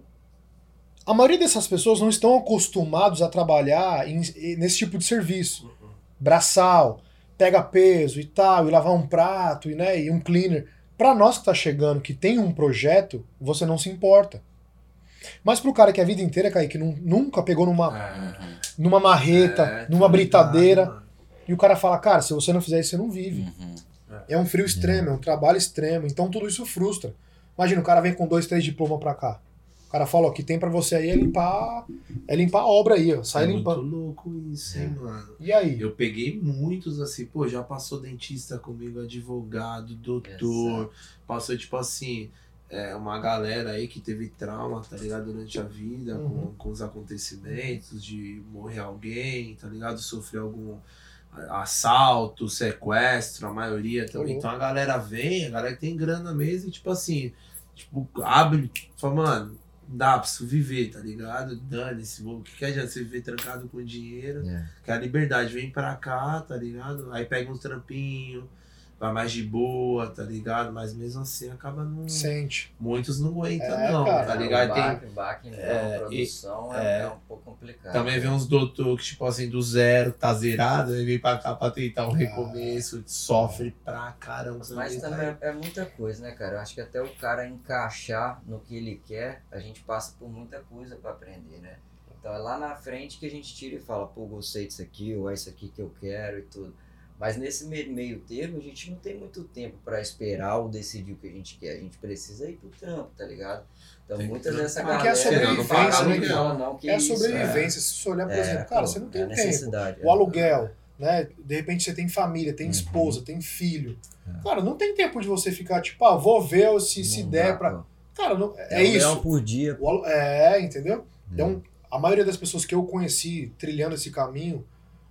a maioria dessas pessoas não estão acostumados a trabalhar em- nesse tipo de serviço. Braçal, pega peso e tal, e lavar um prato e, né, e um cleaner. Pra nós que tá chegando, que tem um projeto, você não se importa. Mas pro cara que a vida inteira, Kaique, nun- nunca pegou numa, É, numa marreta, é, numa britadeira, ligado, e o cara fala, cara, se você não fizer isso, você não vive. Uhum. É um frio extremo, é um trabalho extremo, então tudo isso frustra. Imagina, o cara vem com dois, três diplomas pra cá. O cara fala, ó, o que tem pra você aí é limpar, é limpar a obra aí, ó, sai é muito limpando. louco isso, hein, mano. E aí? Eu peguei muitos assim, pô, já passou dentista comigo, advogado, doutor, passou tipo assim, é, uma galera aí que teve trauma, tá ligado, durante a vida, Uhum. com, com os acontecimentos, de morrer alguém, tá ligado, sofrer algum assalto, sequestro, a maioria também. Uhum. Então a galera vem, a galera que tem grana mesmo, e tipo assim, tipo, abre, fala, mano, dá pra você viver, tá ligado? Dane-se, o que, que adianta você viver trancado com dinheiro? É. Que a liberdade vem pra cá, tá ligado? Aí pega uns trampinhos, vai mais de boa, tá ligado? Mas mesmo assim acaba não. Sente. Muitos não aguentam, É, não, cara. tá ligado? O Tem, baque, baque não, É, produção é, é. é um pouco complicado. Também vem uns doutor que, tipo assim, do zero, tá zerado, aí vem pra cá pra tentar um recomeço, sofre pra caramba. Mas também é, é muita coisa, né, cara? Eu acho que até o cara encaixar no que ele quer, a gente passa por muita coisa pra aprender, né? Então é lá na frente que a gente tira e fala, pô, gostei disso aqui, ou é isso aqui que eu quero e tudo. Mas nesse me- meio termo, a gente não tem muito tempo pra esperar ou decidir o que a gente quer. A gente precisa ir pro trampo, tá ligado? Então Tem que muitas dessa galera... Porque é não sobrevivência, né, não, que É a isso, sobrevivência. Se você olhar, por É, exemplo, cara, pô, você não é tem a tempo. necessidade. O aluguel, né? De repente você tem família, tem Uhum. esposa, tem filho. Cara, não tem tempo de você ficar tipo, ah, vou ver se, se Não der dá, pra. pô. Cara, não, é, aluguel isso. por dia. O alu- É, entendeu? Então, Uhum. a maioria das pessoas que eu conheci trilhando esse caminho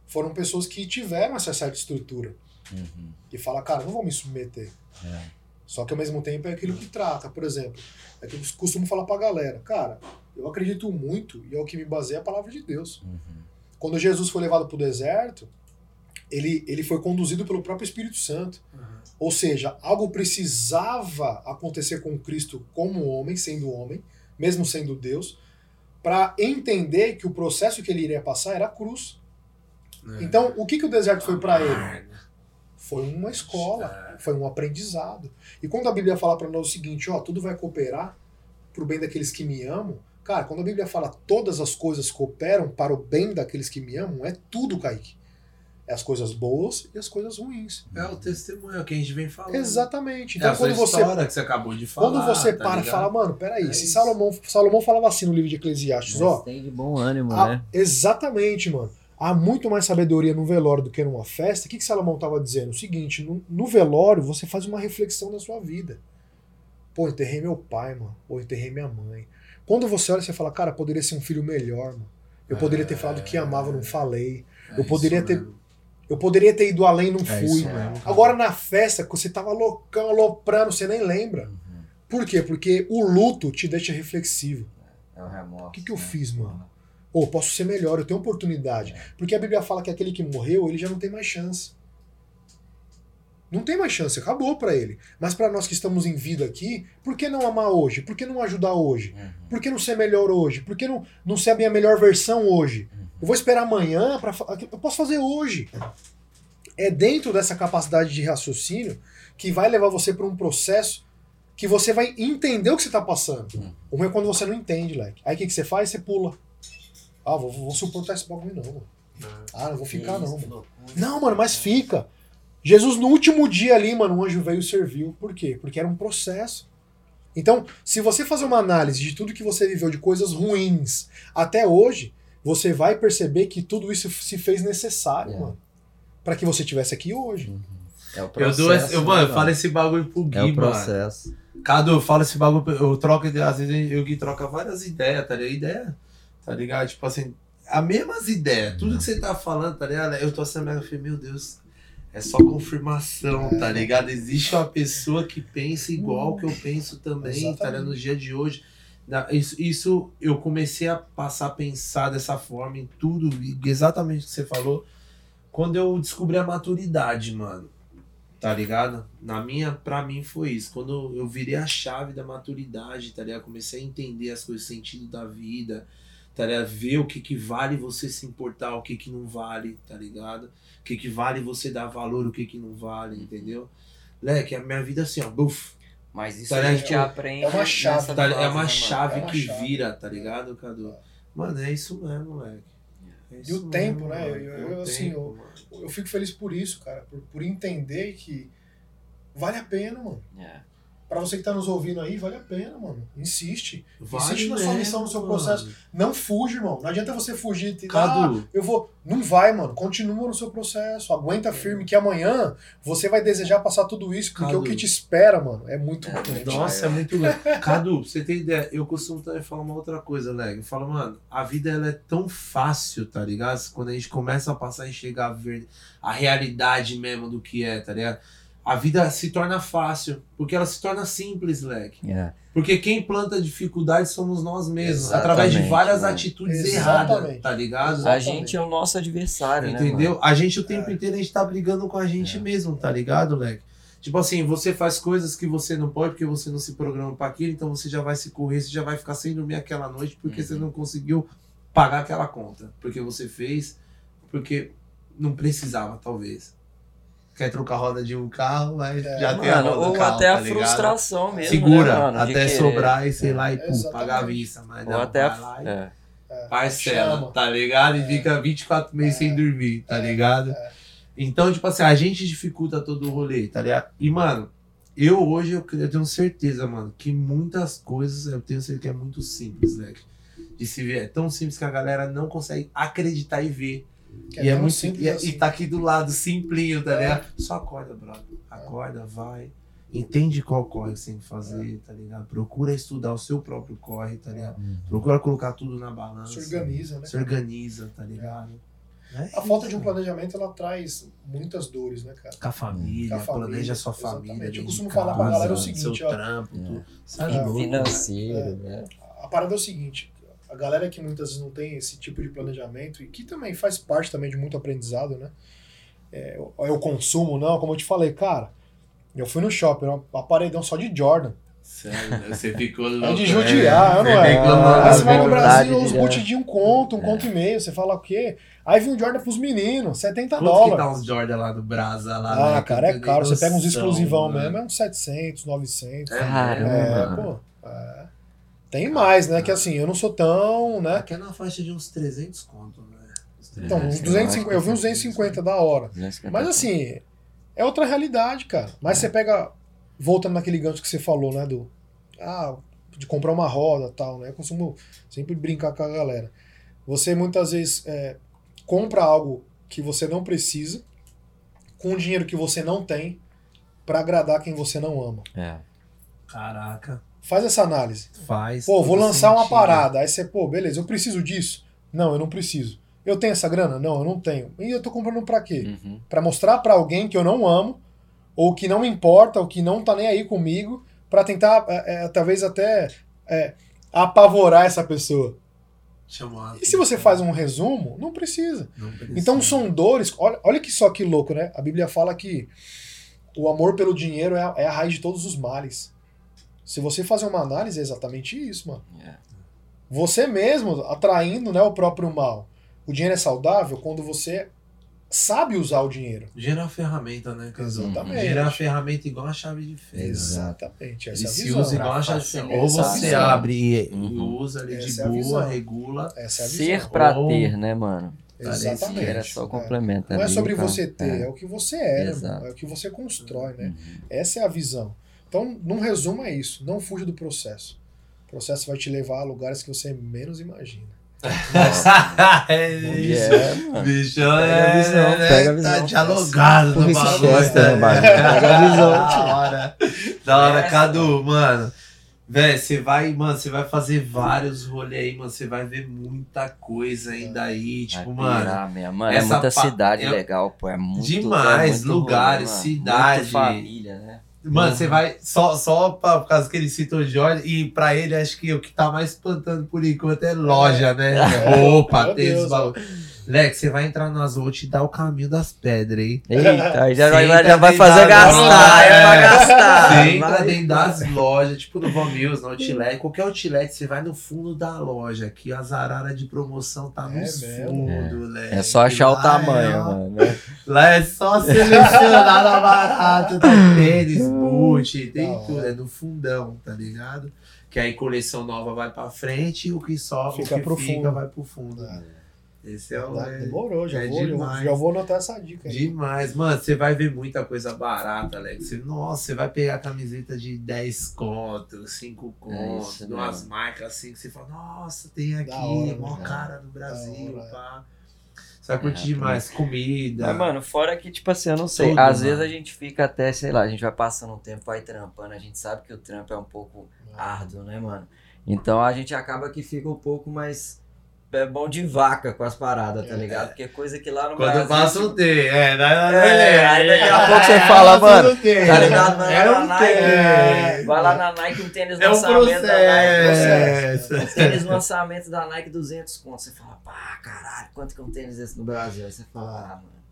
foram pessoas que tiveram essa certa estrutura. Uhum. E fala, cara, não vou me submeter. É. Só que ao mesmo tempo é aquilo que trata. Por exemplo, é que eu costumo falar pra galera, cara, eu acredito muito, e é o que me baseia a palavra de Deus. Uhum. Quando Jesus foi levado para o deserto, ele, ele foi conduzido pelo próprio Espírito Santo. Ou seja, algo precisava acontecer com Cristo como homem, sendo homem, mesmo sendo Deus, para entender que o processo que ele iria passar era a cruz. É. Então, o que, que o deserto foi para ele? Amarga. Foi uma escola, foi um aprendizado. E quando a Bíblia fala para nós o seguinte, ó, tudo vai cooperar para o bem daqueles que me amam, cara, quando a Bíblia fala todas as coisas cooperam para o bem daqueles que me amam, é tudo, Kaique. É as coisas boas e as coisas ruins. É o testemunho é o que a gente vem falando. Exatamente. É Então, a sua quando você história que você acabou de falar. quando você tá para e fala, mano, peraí, É se isso. Salomão, Salomão falava assim no livro de Eclesiastes, ó, Mas tem de bom ânimo, há- né? exatamente, mano. Há muito mais sabedoria no velório do que numa festa. O que, que Salomão estava dizendo? O seguinte: no, no velório você faz uma reflexão da sua vida. Pô, enterrei meu pai, mano. Ou enterrei minha mãe. Quando você olha, você fala, cara, poderia ser um filho melhor, mano. Eu poderia ter falado que amava, não falei. É eu poderia ter-. Eu poderia ter ido além, não É fui. Agora na festa, que você tava loucão, aloprando, você nem lembra. Uhum. Por quê? Porque o luto te deixa reflexivo. É o remorso. O que, que eu né? fiz, mano? Ou posso ser melhor, eu tenho oportunidade. Porque a Bíblia fala que aquele que morreu, ele já não tem mais chance. Não tem mais chance, acabou pra ele. Mas pra nós que estamos em vida aqui, por que não amar hoje? Por que não ajudar hoje? Uhum. Por que não ser melhor hoje? Por que não, não ser a minha melhor versão hoje? Uhum. Eu vou esperar amanhã para eu posso fazer hoje. É dentro dessa capacidade de raciocínio que vai levar você para um processo que você vai entender o que você tá passando. Uhum. O ruim é quando você não entende, like. Aí o que, que você faz? Você pula. Ah, vou, vou suportar esse bagulho não, mano. Ah, não vou ficar não, mano. Não, mano, mas fica. Jesus, no último dia ali, mano, um anjo veio e serviu. Por quê? Porque era um processo. Então, se você fazer uma análise de tudo que você viveu, de coisas ruins até hoje, você vai perceber que tudo isso se fez necessário, É. mano. Pra que você estivesse aqui hoje. É o Eu processo. dou esse, eu, né, mano, eu mano? falo esse bagulho pro Gui, É o mano. processo. Cadu, eu falo esse bagulho, eu troco ideia, às vezes eu Gui troca várias ideias, tá ligado? Ideia, tá ligado? Tipo assim, as mesmas ideias, tudo que você tá falando, tá ligado? Eu tô assim, eu falei, meu Deus, é só confirmação, tá ligado? Existe uma pessoa que pensa igual que eu penso também, tá ligado? Exatamente. No dia de hoje. Isso, isso eu comecei a passar a pensar dessa forma em tudo, exatamente o que você falou, quando eu descobri a maturidade, mano. Tá ligado? Na minha, pra mim foi isso. Quando eu virei a chave da maturidade, tá ligado? Comecei a entender as coisas, o sentido da vida, tá ligado? Ver o que que vale você se importar, o que que não vale, tá ligado? O que que vale você dar valor, o que que não vale, entendeu? Leque, a minha vida assim, ó, buf, Mas isso Tá a gente aprende. É uma chave, tá, é uma né, chave É uma que chave. vira, tá ligado, Cadu? Mano, é isso mesmo, moleque. É E isso o tempo, né? mano. Eu- É eu, o assim, tempo, eu-. Eu fico feliz por isso, cara. Por, por entender que vale a pena, mano. É. Pra você que tá nos ouvindo aí, vale a pena, mano. Insiste. Vale Insiste na sua missão, no seu mano. processo. Não fuge, irmão. Não adianta você fugir. e- Ah, Cadu, eu vou. Não vai, mano. Continua no seu processo. Aguenta firme que amanhã você vai desejar passar tudo isso, porque Cadu. o que te espera, mano, é muito É, grande. Nossa, é muito legal. Cadu, você ter ideia, eu costumo também falar uma outra coisa, Leg. Eu falo, mano, a vida ela é tão fácil, tá ligado? Quando a gente começa a passar a enxergar a, ver- a realidade mesmo do que é, tá ligado? A vida se torna fácil, porque ela se torna simples, Leg. É. Porque quem planta dificuldade somos nós mesmos, Exatamente, através de várias mano. atitudes Exatamente. erradas, tá ligado? A gente é o nosso adversário, né? Entendeu? mano? A gente o tempo inteiro a gente tá brigando com a gente mesmo, tá ligado, Leque? Tipo assim, você faz coisas que você não pode porque você não se programa para aquilo, então você já vai se correr, você já vai ficar sem dormir aquela noite porque Uhum. você não conseguiu pagar aquela conta. Porque você fez, porque não precisava, talvez. Quer trocar a roda de um carro, mas É. já tem a Mano, roda ou carro, até a tá ligado? frustração mesmo. Segura né, mano, até sobrar e sei lá e É, pum, pagar a vista. Mas Ou não, até vai lá e a. É. parcela, Chama. tá ligado? E fica 24 meses sem dormir, tá ligado? Então, tipo assim, a gente dificulta todo o rolê, tá ligado? E, mano, eu hoje eu, eu tenho certeza, mano, que muitas coisas eu tenho certeza que é muito simples, né? De se ver. É tão simples que a galera não consegue acreditar e ver. Que e é tão muito simples e, é- assim. e tá aqui do lado, simplinho, tá É. ligado? Só acorda, brother. Acorda, vai. Entende qual corre que você tem que fazer, tá ligado? Procura estudar o seu próprio corre, tá ligado? Procura colocar tudo na balança. Se organiza, né? Se organiza, tá ligado? É A falta de um planejamento ela traz muitas dores, né, cara? Com a família, Com a família, planeja sua exatamente. família. Eu costumo de falar pra casa, galera o seguinte, seu ó. trampo, É. tudo. Sai É. Financeiro, né? A parada é o seguinte, a galera que muitas vezes não tem esse tipo de planejamento e que também faz parte também de muito aprendizado, né? É, o- é o consumo, não, como eu te falei, cara, eu fui no shopping, uma paredão só de Jordan. Sério, né? você ficou louco. É de judiar, né? não Você é? ficou Ah, Aí você vai no Brasil, os boot de um conto, um É. conto e meio, você fala o quê? Aí vem um Jordan pros meninos, 70 Quanto que dólares. tá uns Jordan lá no Brasa? Lá, Ah, né? cara, Que é eu caro. tenho Você pega uns noção, exclusivão mano. mesmo, é uns 700, 900. É, Caramba. É, pô. é. Tem mais, né? Que assim, eu não sou tão, né? Aqui é na faixa de uns 300 conto, né? Então, uns 300, 250, eu vi uns 250 da hora. Mas assim, é outra realidade, cara. Mas você pega, voltando naquele gancho que você falou, né, do ah, de comprar uma roda tal, né? Eu costumo sempre brincar com a galera. Você muitas vezes é, compra algo que você não precisa, com dinheiro que você não tem, pra agradar quem você não ama. É. Caraca, Faz essa análise. faz. Pô, vou lançar uma sentido. parada. Aí você, pô, beleza, eu preciso disso? Não, eu não preciso. Eu tenho essa grana? Não, eu não tenho. E eu tô comprando pra quê? Uhum. Pra mostrar pra alguém que eu não amo, ou que não me importa, ou que não tá nem aí comigo, pra tentar, é, é, talvez até é, apavorar essa pessoa. Chamou a E se você faz um resumo, não precisa. Não precisa. Então são dores. Olha, olha que só que louco, né? A Bíblia fala que o amor pelo dinheiro é a, é a raiz de todos os males. Se você fazer uma análise, é exatamente isso, mano. É. Você mesmo atraindo né, o próprio mal. O dinheiro é saudável quando você sabe usar o dinheiro. É uma ferramenta, né, Casão? Exatamente. É uma ferramenta igual a chave de fenda. Exato. Exatamente. Essa Ele é a se visão. usa igual a chave de fenda. é Ou a você visão. abre e Uhum. usa ali Essa de é a boa, regula. Essa é a Ser visão. pra Ou- ter, né, mano? Exatamente. Era só É. complementa Não é sobre você ter, é. É. o que você é, né, é o que você constrói, né? Uhum. Essa é a visão. Então, num resumo, é isso. Não fuja do processo. O processo vai te levar a lugares que você menos imagina. é isso. É, mano. Bicho, Pega a é, visão, né, pega a Tá visão. dialogado Por no bagulho. No né? bagulho. Pega a visão, Da hora. Da hora, Essa. Cadu, mano. Véi, você vai, mano, você vai fazer vários rolês aí, mano. Você vai ver muita coisa ainda aí. Tipo, Vai mano. pirar. Mano, é essa muita pa- cidade é- legal, pô. É muito Demais, é muito lugares, cidade. Muito família, né? Mano, você vai. Só, só pra, por causa que ele citou o e pra ele acho que o que tá mais espantando por enquanto é loja, né? Roupa, Meu tênis, bagulho. Lex, você vai entrar nas outras e te dar o caminho das pedras, hein? Eita, aí já, vai, Senta já vai fazer gastar, é pra é. gastar. Você entra Vai- dentro das lojas, tipo no Von Mills, no Outlet, qualquer Outlet, você vai no fundo da loja, que as araras de promoção tá no É fundo, Lex. É só achar o Lá tamanho, é, mano. Lá é só selecionar a barata, tem tênis, boot, tem tudo, é no fundão, tá ligado? Que aí coleção nova vai pra frente e o que sobra, Fica o que pro fica fundo. vai pro fundo. É. Esse é o... Tá, é- Demorou, já, é vou, já, demais. já vou anotar essa dica aí. Demais, mano. Você vai ver muita coisa barata, Alex. Você- Nossa, você vai pegar camiseta de 10 contos, 5 contos, isso de umas mesmo. marcas assim que você fala, nossa, tem aqui, hora, mó né? cara no Brasil, é. pá. Você vai curtir É, demais. Comida. Mas, mano, fora que, tipo assim, eu não sei. Tudo, às mano. vezes a gente fica até, sei lá, a gente vai passando um tempo, vai trampando, a gente sabe que o trampo é um pouco árduo, né, mano? Então a gente acaba que fica um pouco mais. É bom de vaca com as paradas, tá É. ligado? Porque é coisa que lá no Quando Brasil. passa tipo, um T, é, não, não, não, É, aí daqui a é, pouco você é, fala, passa mano, Tá ligado? Vai É lá um na. Nike. Vai lá na Nike, um tênis É um lançamento da Nike. processo. Um tênis lançamento da Nike 200 conto. Você fala, pá, caralho, quanto que é um tênis desse no Brasil? Aí você fala, ah, mano.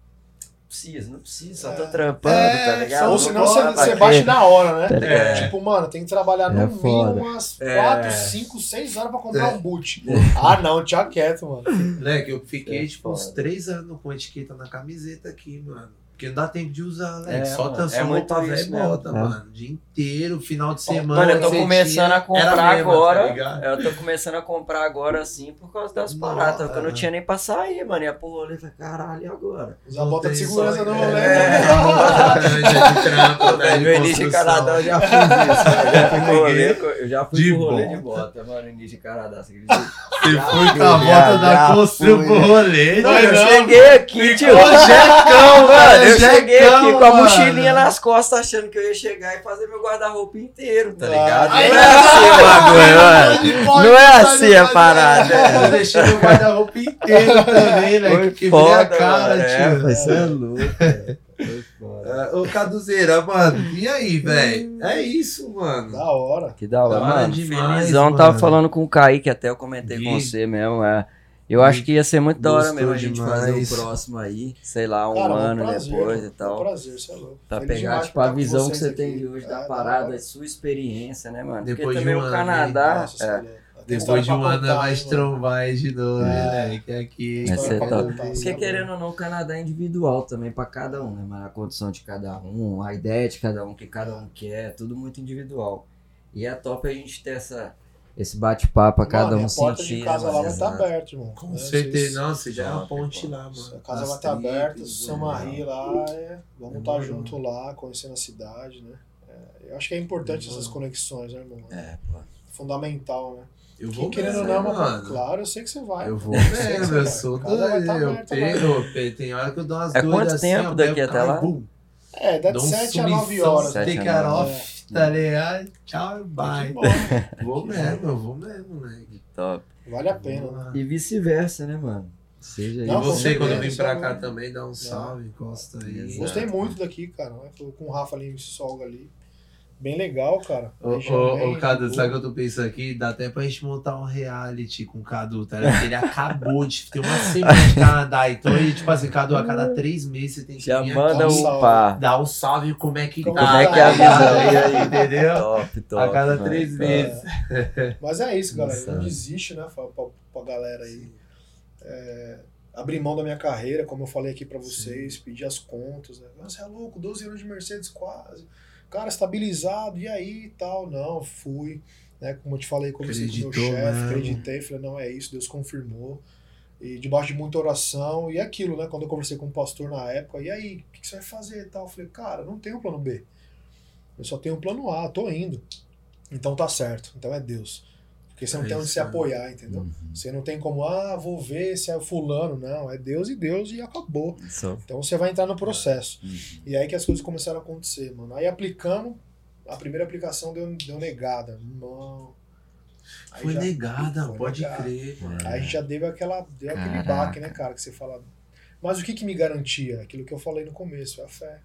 Precisa, não precisa, só É. tô trampando, É, tá ligado? Ou Não senão você, você bate na hora, né? Tá ligado? Tipo, mano, tem que trabalhar no É mínimo umas É. 4, 5, 6 horas pra comprar É. um boot. Ah, não, tinha quieto, mano. Moleque, eu fiquei É tipo uns foda. três anos com etiqueta na camiseta aqui, mano. Porque não dá tempo de usar, né? É, só tá só é muito roupa velha e bota, É. mano. O dia inteiro, final de semana. Mano, eu tô começando tinha, a comprar mesma, agora. tá eu tô começando a comprar agora assim por causa das paradas. Que eu não é. tinha nem pra sair, mano. Ia pro rolê falei, caralho, e agora? Usar bota de segurança no rolê. É, trampo, né, No início de. Canadá eu já fiz isso. Eu já fui pro rolê, eu já fui De pro rolê bota. de bota, mano, no início de Canadá. Você acredita? Você foi fui, com a bota da construção pro rolê. Não, né? eu cheguei aqui, tio. Ô, Jecão, Mano, eu cheguei aqui com a mochilinha nas costas, achando que eu ia chegar e fazer meu guarda-roupa inteiro, tá Ah, ligado? não é assim o bagulho, mano. Não é assim a parada. É, eu deixei meu guarda-roupa inteiro também, né? Foi Que foda, a cara, mano. tio. É, foi cê é louco, velho. Foi foda. É, Ô, Caduzeira, mano, e aí, velho? É isso, mano. Da hora. Que da hora, Da hora mano. demais, Felizão, mano. tava falando com o Kaique, até eu comentei com você mesmo, é. Eu acho que ia ser muito da hora mesmo a gente demais. fazer o próximo aí, sei lá, um Cara, é ano prazer, depois mano. e tal. É um prazer, você é louco. Pra Feliz pegar, tipo, a visão que você aqui. tem de hoje da É, parada, hora. a sua experiência, né, mano? Depois Porque de também um o ano, Canadá. Você é, é Depois de um ano contar, vai hein, mano? trombar aí de novo, É. né? Que aqui. Vai ser top. contar, Porque é querendo ou não, o Canadá é individual também pra cada um, né, mano? A condição de cada um, a ideia de cada um, o que cada um quer, tudo muito individual. E é top a gente ter essa, esse bate-papo pra cada Mano, um a porta sentir. de casa né, lá mano? vai estar Exato. aberta, irmão. Com Né, certeza. Não, você já é uma ponte lá, mano. A casa As vai estar aberta, o se você amarrir lá, é, vamos estar Demorou. junto lá, conhecendo a cidade, né? É, eu acho que é importante essas Demorou. conexões, né, irmão? É, pô. Fundamental, né? Eu Quem vou querendo ou mesmo, não, mano. claro, eu sei que você vai. Eu vou mesmo, eu sou A vai doido. Eu pego, pe- tem hora que eu dou umas É doidas quanto assim, tempo daqui até lá? É, dá de dou um 7 a 9 sumição, horas. Take a nove. off, tá ligado? Tchau, bye. embora. Vou mesmo, eu vou mesmo, né? Top. Vale a pena, né? E vice-versa, né, mano? Seja E Não, com você, quando vem pra cá também, dá um salve, encosta aí. Gostei muito daqui, cara. né? Foi com o Rafa ali em Mississauga ali. Bem legal, cara. Ô, ô, ô, Cadu, sabe o que eu tô pensando aqui? Dá até pra gente montar um reality com o Cadu, tá ligado? Ele acabou de ter uma semana de Canadá. Então ele, tipo assim, Cadu, a cada três meses você tem que Já vir manda aqui, um par. dar um salve como é que Como tá. Como é que é a visão? Aí, entendeu? Top, top. a cada mano. três Top. meses. Mas é isso, galera. Nossa. Não desiste, né? Pra, pra, pra galera aí. É, abrir mão da minha carreira, como eu falei aqui pra vocês, pedir as contas. Né? Você é louco, 12 anos de Mercedes quase. Cara, estabilizado, e aí e tal? Não, fui. Né? Como eu te falei, comecei com o meu Acreditou chefe, acreditei, falei, não, é isso, Deus confirmou. E debaixo de muita oração, e aquilo, né? Quando eu conversei com o pastor na época, e aí, o que, que você vai fazer e tal? Eu falei, cara, não tenho plano B. Eu só tenho um plano A, tô indo. Então tá certo, então é Deus. Porque você não É tem onde isso, se apoiar, entendeu? Uhum. Você não tem como, ah, vou ver se é o fulano. Não, é Deus e Deus e acabou. Só- Então você vai entrar no processo. Uhum. E aí que as coisas começaram a acontecer, mano. Aí aplicando, a primeira aplicação deu, deu negada. Não. Aí Foi já- negada, foi pode negada. crer. mano. Aí já deu aquela, deu aquele Caraca. baque, né, cara, que você fala. Mas o que que me garantia? Aquilo que eu falei no começo, é a fé.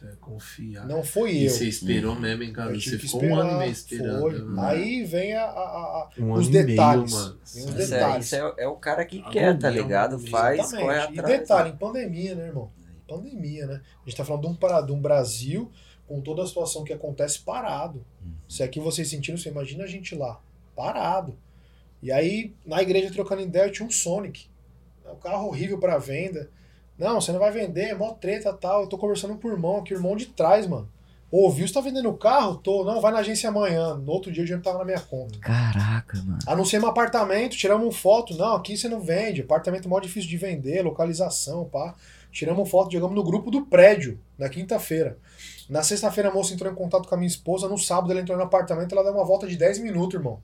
Fé, Confiar. Não foi E eu. você esperou mesmo, hein, cara? Eu Você ficou um ano e esperar, meio esperando. Foi. mano. Aí vem a, a- a- Um os e detalhes. meio. Vem os Isso, é, isso é, é o cara que Agonia, quer, tá ligado? Faz, Exatamente. corre E atrás. detalhe, em pandemia, né, irmão? Pandemia, né? A gente tá falando de um, para- de um Brasil com toda a situação que acontece parado. Uhum. Se aqui vocês sentiram, você imagina a gente lá, parado. E aí, na igreja trocando ideia, tinha um Sonic. Um carro horrível para venda. Não, você não vai vender, é mó treta tal. Eu tô conversando com o irmão aqui, o irmão de trás, mano. Ouviu, você tá vendendo o carro? Tô. Não, vai na agência amanhã. No outro dia o dinheiro tava na minha conta. Caraca, mano. Anunciamos um apartamento, tiramos uma foto. Não, aqui você não vende. Apartamento é mó difícil de vender, localização, pá. Tiramos foto, jogamos no grupo do prédio, na quinta-feira. Na sexta-feira a moça entrou em contato com a minha esposa. No sábado ela entrou no apartamento, ela deu uma volta de 10 minutos, irmão.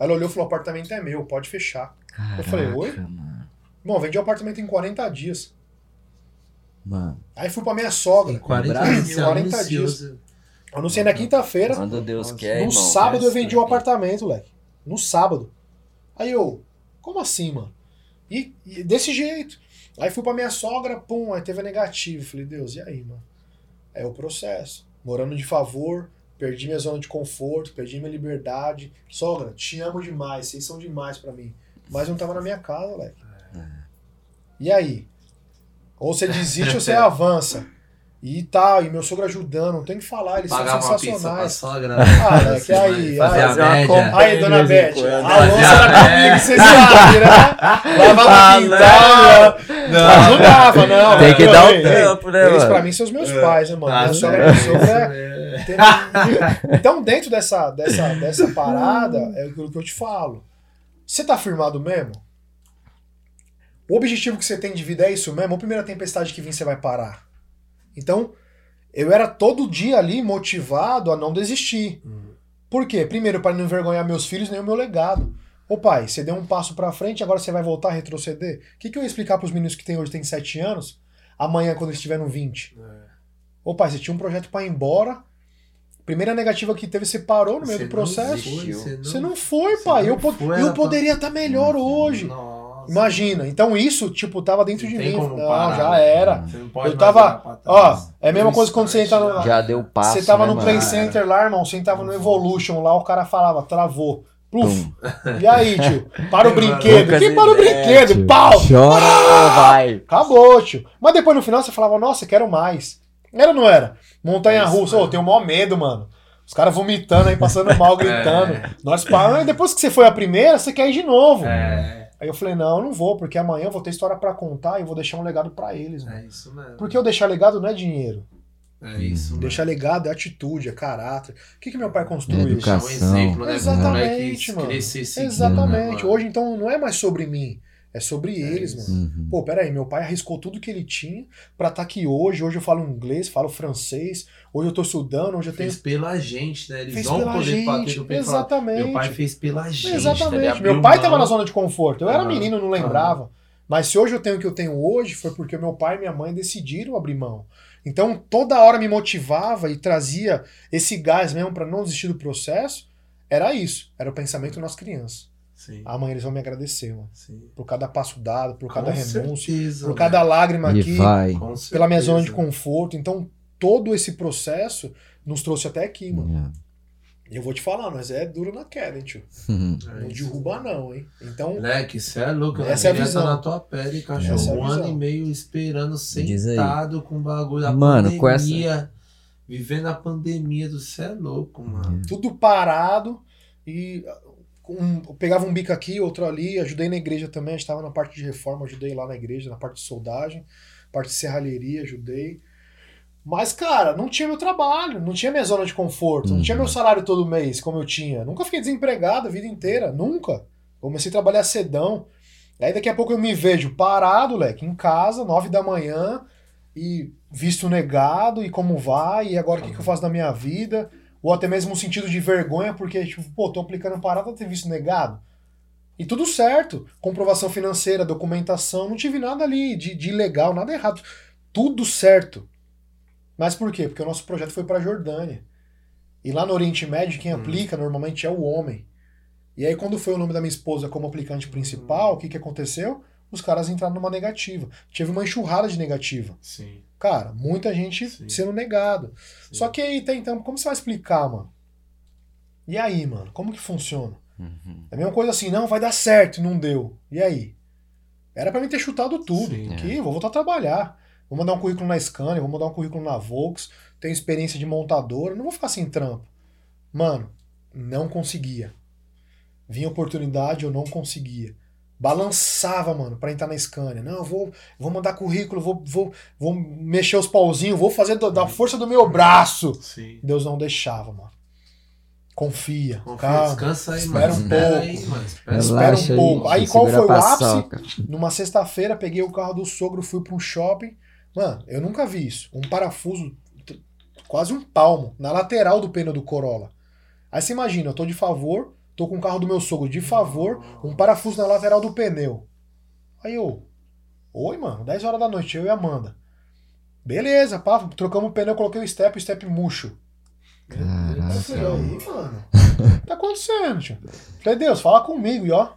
Ela olhou e falou: o apartamento é meu, pode fechar. Caraca, falei, oi? mano. Bom, vendi o apartamento em 40 dias. Mano, Aí fui pra minha sogra. Em 40 Brasil, dias. 40 anuncioso. Anunciei na quinta-feira. quando Deus quer, No irmão. sábado eu vendi o Essa- apartamento, moleque. No sábado. Aí eu, como assim, mano? E, e desse jeito. Aí fui pra minha sogra, pum, aí teve a negativa. Falei, Deus, e aí, mano? É o processo. Morando de favor, perdi minha zona de conforto, perdi minha liberdade. Sogra, te amo demais, vocês são demais pra mim. Mas não tava na minha casa, moleque. E aí? Ou você desiste ou você avança. E tal, e meu sogro ajudando, não tem que falar, eles Pagar são uma pizza pra sensacionais. sogra. Ah, né, que aí, aí, dona Beth, a louça era comigo, é. vocês sabem, né? Lavava quintal, Não. ajudava, não. Tem que dar o ei, trampo, né, Eles pra mim são os meus pais, né, mano? Minha sogra, é. minha sogra é- tem- Então, dentro dessa, dessa, dessa parada, é aquilo que eu te falo. Você tá firmado mesmo? O objetivo que você tem de vida é isso mesmo? Ou a primeira tempestade que vir você vai parar? Então, eu era todo dia ali motivado a não desistir. Hum. Por quê? Primeiro, para não envergonhar meus filhos nem o meu legado. Ô pai, você deu um passo pra frente, agora você vai voltar a retroceder? O que, que eu ia explicar pros meninos que tem hoje tem 7 anos, amanhã quando eles tiverem 20? Ô pai, você tinha um projeto pra ir embora, primeira negativa que teve, você parou no meio Você do processo. não. Você não foi, você pai. não eu foi, eu poderia estar melhor hoje. Nossa. Imagina. Então isso, tipo, tava dentro Não de mim. como Não, parar, já era. Você não pode Eu tava- ó, é a mesma coisa quando você entra no- Já deu passo. Você tava né, no mano? Play Center lá, irmão. Você tava no Evolution lá, o cara falava, travou. Pluf. E aí, tio? Para o brinquedo. Quem para o brinquedo? tio. Pau! Chora ou vai? Acabou, tio. Mas depois no final você falava, nossa, quero mais. Era ou não era? Montanha É russa, ô, tenho o maior medo, mano. Os caras vomitando aí, passando mal, gritando. É. Nós paramos, e depois que você foi a primeira, você quer ir de novo. É, Aí eu falei, não, eu não vou, porque amanhã eu vou ter história pra contar e eu vou deixar um legado pra eles, mano. é isso mesmo. Porque eu deixar legado não é dinheiro. É isso mesmo. Deixar legado é atitude, é caráter. O que, que meu pai construiu? Educação. Deixar um exemplo, né? Exatamente, mano. seguindo, Exatamente. né, mano? Hoje, então, não é mais sobre mim. É sobre eles, isso. mano. Uhum. Pô, peraí, meu pai arriscou tudo que ele tinha pra estar aqui hoje. Hoje eu falo inglês, falo francês. Hoje eu tô estudando, hoje eu tenho. Fez pela gente, né? Eles Fez vão pela poder bater gente. no peito falar, Exatamente. Meu pai fez pela gente. tá? Exatamente. Meu pai mão. tava na zona de conforto. Eu era menino, não lembrava. Mas se hoje eu tenho o que eu tenho hoje, foi porque meu pai e minha mãe decidiram abrir mão. Então, toda hora me motivava e trazia esse gás mesmo pra não desistir do processo. Era isso. Era o pensamento das crianças. Sim, Amanhã eles vão me agradecer, mano. sim. Por cada passo dado, por cada Com renúncia, certeza, por né? cada lágrima E aqui, vai. Com pela minha zona de conforto. Então, todo esse processo nos trouxe até aqui, mano. E eu vou te falar, nós é duro na queda, hein, tio? Uhum. É Não isso. derruba, não, hein? Então, Moleque, você é louco. Eu Essa é a visão. na tua pele, cachorro. É a um ano e meio esperando, sentado com o bagulho da Mano, com essa- pandemia. Vivendo a pandemia do céu é louco, mano. tudo parado e um, pegava um bico aqui, outro ali, ajudei na igreja também, estava na parte de reforma, ajudei lá na igreja, na parte de soldagem, parte de serralheria, ajudei. Mas, cara, não tinha meu trabalho, não tinha minha zona de conforto, não Uhum. tinha meu salário todo mês, como eu tinha. Nunca fiquei desempregado a vida inteira, nunca. Comecei a trabalhar cedão. Aí daqui a pouco eu me vejo parado, leque, em casa, nove da manhã, e visto negado, e como vai, e agora o que, que eu faço na minha vida? Ou até mesmo um sentido de vergonha, porque, tipo, pô, tô aplicando parada ter visto negado. E tudo certo. Comprovação financeira, documentação, não tive nada ali de, de ilegal, nada errado. Tudo certo. Mas por quê? Porque o nosso projeto foi pra Jordânia. E lá no Oriente Médio, quem Hum. aplica normalmente é o homem. E aí, quando foi o nome da minha esposa como aplicante principal, o que, que aconteceu? Os caras entraram numa negativa. Tive uma enxurrada de negativa. Sim. Cara, muita gente Sim. sendo negado. sim. Só que aí, tá, então, como você vai explicar, mano? E aí, mano? Como que funciona? Uhum. É a mesma coisa assim, não, vai dar certo, não deu. E aí? Era pra mim ter chutado tudo. Sim. Que vou voltar a trabalhar. Vou mandar um currículo na Scania, vou mandar um currículo na Volks, tenho experiência de montadora, não vou ficar sem trampo. Mano, não conseguia. Vinha oportunidade, eu não conseguia. Balançava, mano, pra entrar na Scania. Não, eu vou, vou mandar currículo, vou, vou, vou mexer os pauzinhos, vou fazer do- da força do meu braço. Sim. Deus não deixava, mano. Confia, Confia, calma. descansa aí, espera mano. um pouco. aí, mano. Espera um pouco. Aí qual segura foi o ápice? Numa sexta-feira, peguei o carro do sogro, fui pra um shopping. Mano, eu nunca vi isso. Um parafuso, quase um palmo, na lateral do pneu do Corolla. Aí você imagina, eu tô de favor, tô com o carro do meu sogro de favor, um parafuso na lateral do pneu. Aí eu, oi, mano, 10 horas da noite, eu e a Amanda. Beleza, pá, trocamos o pneu, coloquei o step, o step murcho. Eu falei, Caraca. aí, mano, o que tá acontecendo, tio? Falei, Deus, fala comigo, e ó,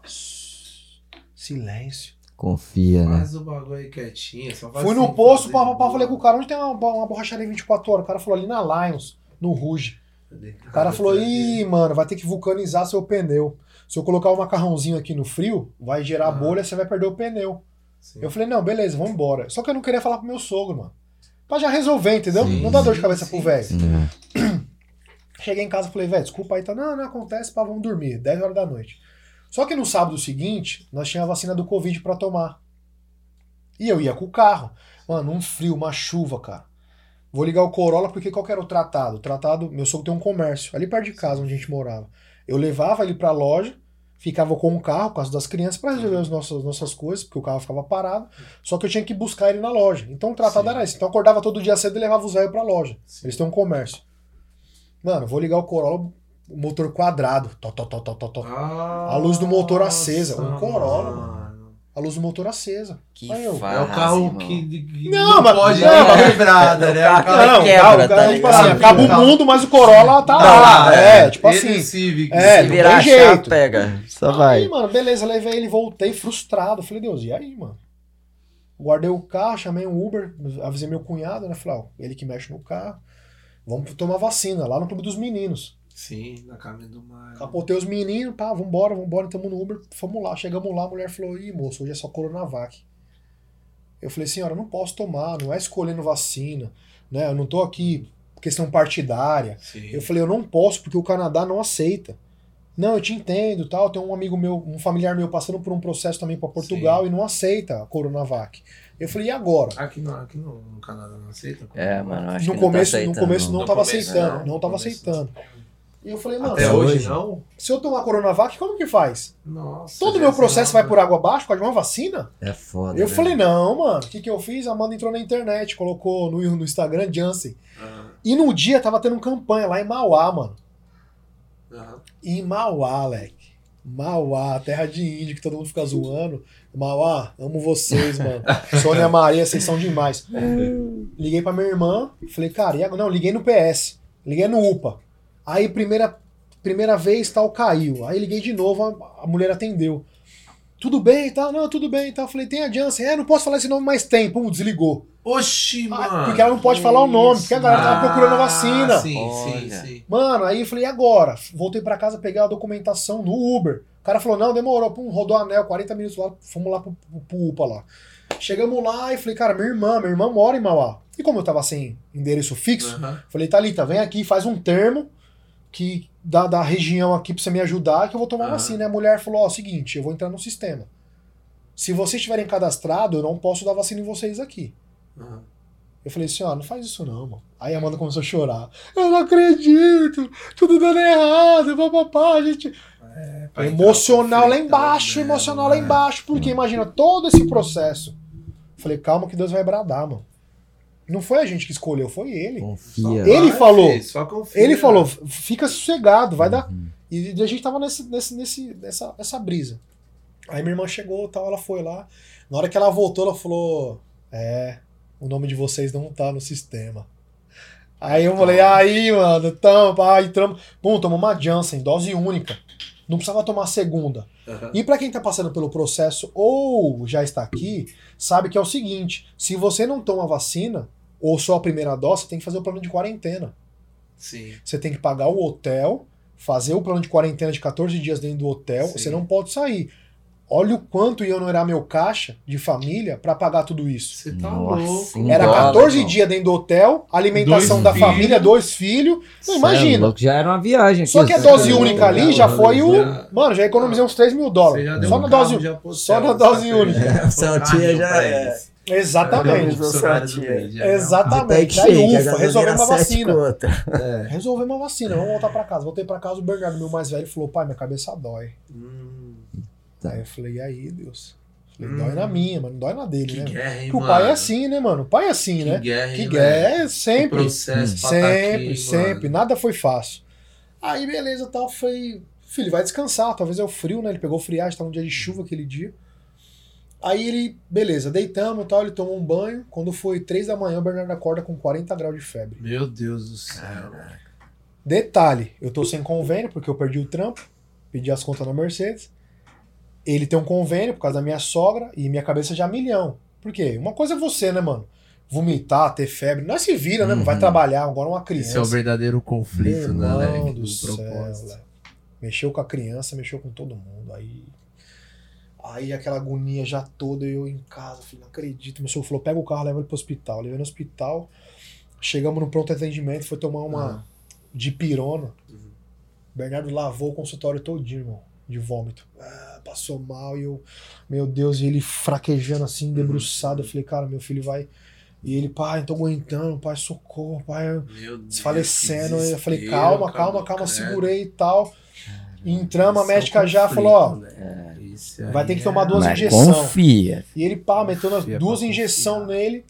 silêncio. Confia, né? Faz o bagulho aí quietinho. Só faz Fui no assim, posto, fazer pá, pá, falei com o cara, onde tem uma, uma borracharia 24 horas? O cara falou ali na Lions, no Ruge. O cara falou, ih, mano, vai ter que vulcanizar seu pneu. Se eu colocar o macarrãozinho aqui no frio, vai gerar Ah. bolha, você vai perder o pneu. Sim. Eu falei, não, beleza, vamos embora. Só que eu não queria falar pro meu sogro, mano. Pra já resolver, entendeu? Sim, não dá dor de cabeça sim, pro velho. sim. Cheguei em casa e falei, velho, desculpa aí, tá. Não, não acontece, pá, vamos dormir, 10 horas da noite. Só que no sábado seguinte, nós tínhamos a vacina do Covid pra tomar. E eu ia com o carro. Mano, um frio, uma chuva, cara. Vou ligar o Corolla porque qual que era o tratado? O tratado, meu sogro tem um comércio, ali perto de casa onde a gente morava. Eu levava ele pra loja, ficava com o carro, por causa das crianças, pra resolver as nossas, nossas coisas, porque o carro ficava parado. Só que eu tinha que buscar ele na loja. Então o tratado Sim. era esse. Então eu acordava todo dia cedo e levava os velhos pra loja. Sim. Eles têm um comércio. Mano, vou ligar o Corolla, o motor quadrado. Tó, tó, tó, tó, tó, tó. A luz do motor acesa, um Corolla, mano. A luz do motor acesa. Que Aí eu- farra, É o carro que, que Não, não, mas- pode não, dar quebrada, né? É o carro- não, quebra, o carro, tá tipo assim, acaba o mundo, mas o Corolla tá Tá lá. É, tipo Ele assim. Civic. É, Se não virar jeito. pega. Só Aí, vai. mano, beleza, levei ele, voltei frustrado. Falei, Deus, e aí, mano? Guardei o carro, chamei um Uber, avisei meu cunhado, né? Falei, ó, ele que mexe no carro. Vamos tomar vacina lá no Clube dos Meninos. Sim, na caminho do mar. Capotei os meninos, pá, vambora, vambora, tamo no Uber, fomos lá. Chegamos lá, a mulher falou, ih, moço, hoje é só Coronavac. Eu falei, senhora, eu não posso tomar, não é escolhendo vacina, né? Eu não tô aqui questão partidária. Sim. Eu falei, eu não posso porque o Canadá não aceita. Não, eu te entendo, tal. Tem um amigo meu, um familiar meu passando por um processo também para Portugal e não aceita a Coronavac. Eu falei, e agora? Aqui, não, aqui no, no Canadá não aceita? É, mano, acho No que começo, não tá no começo não tava começo, aceitando, não. não, tava aceitando. E eu falei, mano, Até hoje, hoje. não? se eu tomar Coronavac, como que faz? Nossa. Todo meu processo vai por água abaixo por causa de uma vacina? É foda. Eu né? falei, não, mano. O que, que eu fiz? A Amanda entrou na internet, colocou no, no Instagram Janssen. Aham, E no dia tava tendo campanha lá em Mauá, mano. aham. Em Mauá, leque. Mauá, terra de índio, que todo mundo fica zoando. Mauá, amo vocês, mano. Sônia Maria, vocês são demais. Liguei pra minha irmã, falei, cara, e agora? Não, liguei no PS. Liguei no UPA. Aí, primeira, primeira vez, tal, caiu. Aí liguei de novo, a, a mulher atendeu. Tudo bem e tal? Não, tudo bem e tal. Falei, tem a Janssen? É, não posso falar esse nome mais tem. Pum, desligou. Oxi, Ah, mano. porque ela não pode falar o nome, porque a galera tava Ah, procurando a vacina. Sim, sim, Olha. sim. Mano, aí eu falei, e agora? Voltei pra casa, peguei a documentação no Uber. O cara falou, não, demorou. Pum, rodou anel, 40 minutos lá, fomos lá pro, pro, pro UPA lá. Chegamos lá e falei, cara, minha irmã, minha irmã mora em Mauá. E como eu tava sem endereço fixo, Aham. falei, Thalita, vem aqui, faz um termo que da, da região aqui pra você me ajudar, que eu vou tomar Aham. vacina. E a mulher falou, ó, seguinte, eu vou entrar no sistema. Se vocês estiverem cadastrados, eu não posso dar vacina em vocês aqui. aham. Eu falei assim, ó, não faz isso não, mano. Aí a Amanda começou a chorar. Eu não acredito, tudo dando errado, papapá, gente... Pra emocional lá embaixo, freitas, emocional né? lá embaixo, porque imagina todo esse processo. Falei, calma que Deus vai bradar, mano. Não foi a gente que escolheu, foi ele. Confia. Ele vai, falou. filho, Só confia. Ele falou, fica sossegado, vai dar. Uhum. E a gente tava nesse, nesse, nesse, nessa, nessa brisa. Aí minha irmã chegou tal, ela foi lá. Na hora que ela voltou, ela falou: É, o nome de vocês não tá no sistema. Aí eu falei, aí, mano, então, pá, entramos. Bom, tomamos uma Janssen, dose única. Não precisava tomar a segunda. Aham. E pra quem tá passando pelo processo ou já está aqui, sabe que é o seguinte: se você não toma vacina, ou só a primeira dose, você tem que fazer o plano de quarentena. Sim. Você tem que pagar o hotel, fazer o plano de quarentena de 14 dias dentro do hotel, Sim. você não pode sair. Olha o quanto ia onerar meu caixa de família pra pagar tudo isso. Você tá Nossa, louco. Era dólar, 14 irmão. dias dentro do hotel, alimentação Dois da filhos. família, dois filhos. Não, Cê é imagina. louco, já era uma viagem. Só que a dose única ali já foi o. Já- Mano, já economizei uns 3 mil dólares. Só um na carro dose. já só na dose única. carro já é. Exatamente. Já. Exatamente. Aí ufa, resolvemos a sete vacina. conta. Resolvemos a vacina, vamos voltar pra casa. Voltei pra casa, o Bernardo, meu mais velho, falou: pai, minha cabeça dói. Hum. Aí eu falei: e aí, Deus? Falei, Hum. dói na minha, mas não dói na dele, que né? guerra, hein, Porque o mano? pai é assim, né, mano? O pai é assim, Que né? guerra, Que guerra, é sempre. tá Sempre, aqui, sempre. mano. Nada foi fácil. Aí, beleza, tal, foi. Filho, vai descansar. Talvez é o frio, né? Ele pegou friagem, tava um dia de chuva aquele dia. Aí ele, beleza, deitamos e tal, ele tomou um banho. Quando foi três da manhã, o Bernardo acorda com 40 graus de febre. Meu Deus do céu. Detalhe, eu tô sem convênio porque eu perdi o trampo, pedi as contas na Mercedes. Ele tem um convênio por causa da minha sogra e minha cabeça já milhão. Por quê? Uma coisa é você, né, mano? Vomitar, ter febre. Nós se vira, né? Uhum. Vai trabalhar, agora uma criança. Esse é o verdadeiro conflito, né, Irmão Leque? do céu. Léo. Mexeu com a criança, mexeu com todo mundo. Aí. Aí aquela agonia já toda, eu em casa, falei, não acredito. Meu sogro falou, pega o carro, leva ele pro hospital. Levei no hospital, chegamos no pronto atendimento, foi tomar uma Uhum. de pirona. Uhum. Bernardo lavou o consultório todinho, irmão, de vômito. Ah, passou mal e eu, meu Deus, e ele fraquejando assim, debruçado. Eu falei, cara, meu filho vai. E ele, pai, não tô aguentando, pai, socorro, pai. Deus, desfalecendo. Eu falei, calma, calma, calma, segurei e tal. E entramos, a é médica já falou, ó, né? Isso vai ter que tomar duas Mas injeção. confia. E ele, pá, meteu nas Confia duas injeções nele.